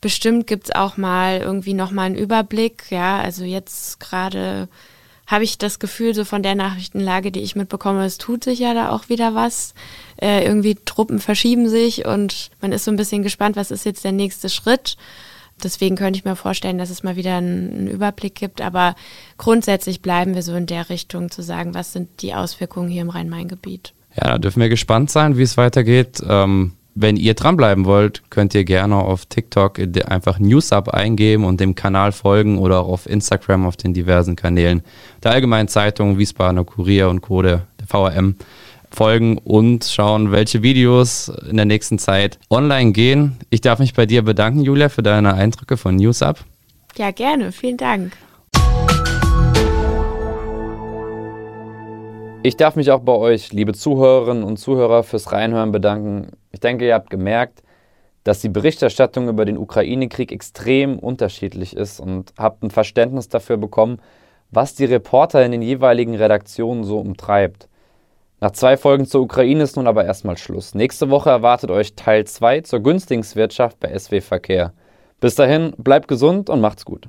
Bestimmt gibt es auch mal irgendwie nochmal einen Überblick. Ja, also jetzt gerade habe ich das Gefühl, so von der Nachrichtenlage, die ich mitbekomme, es tut sich ja da auch wieder was. Äh, irgendwie Truppen verschieben sich und man ist so ein bisschen gespannt, was ist jetzt der nächste Schritt. Deswegen könnte ich mir vorstellen, dass es mal wieder einen, Überblick gibt. Aber grundsätzlich bleiben wir so in der Richtung zu sagen, was sind die Auswirkungen hier im Rhein-Main-Gebiet. Ja, da dürfen wir gespannt sein, wie es weitergeht. Ähm, wenn ihr dranbleiben wollt, könnt ihr gerne auf TikTok einfach NewsUp eingeben und dem Kanal folgen oder auch auf Instagram auf den diversen Kanälen der Allgemeinen Zeitung, Wiesbadener Kurier und Co. der, der VRM folgen und schauen, welche Videos in der nächsten Zeit online gehen. Ich darf mich bei dir bedanken, Julia, für deine Eindrücke von NewsUp. Ja, gerne. Vielen Dank. Ich darf mich auch bei euch, liebe Zuhörerinnen und Zuhörer, fürs Reinhören bedanken. Ich denke, ihr habt gemerkt, dass die Berichterstattung über den Ukraine-Krieg extrem unterschiedlich ist und habt ein Verständnis dafür bekommen, was die Reporter in den jeweiligen Redaktionen so umtreibt. Nach zwei Folgen zur Ukraine ist nun aber erstmal Schluss. Nächste Woche erwartet euch Teil 2 zur Günstlingswirtschaft bei SW Verkehr. Bis dahin, bleibt gesund und macht's gut.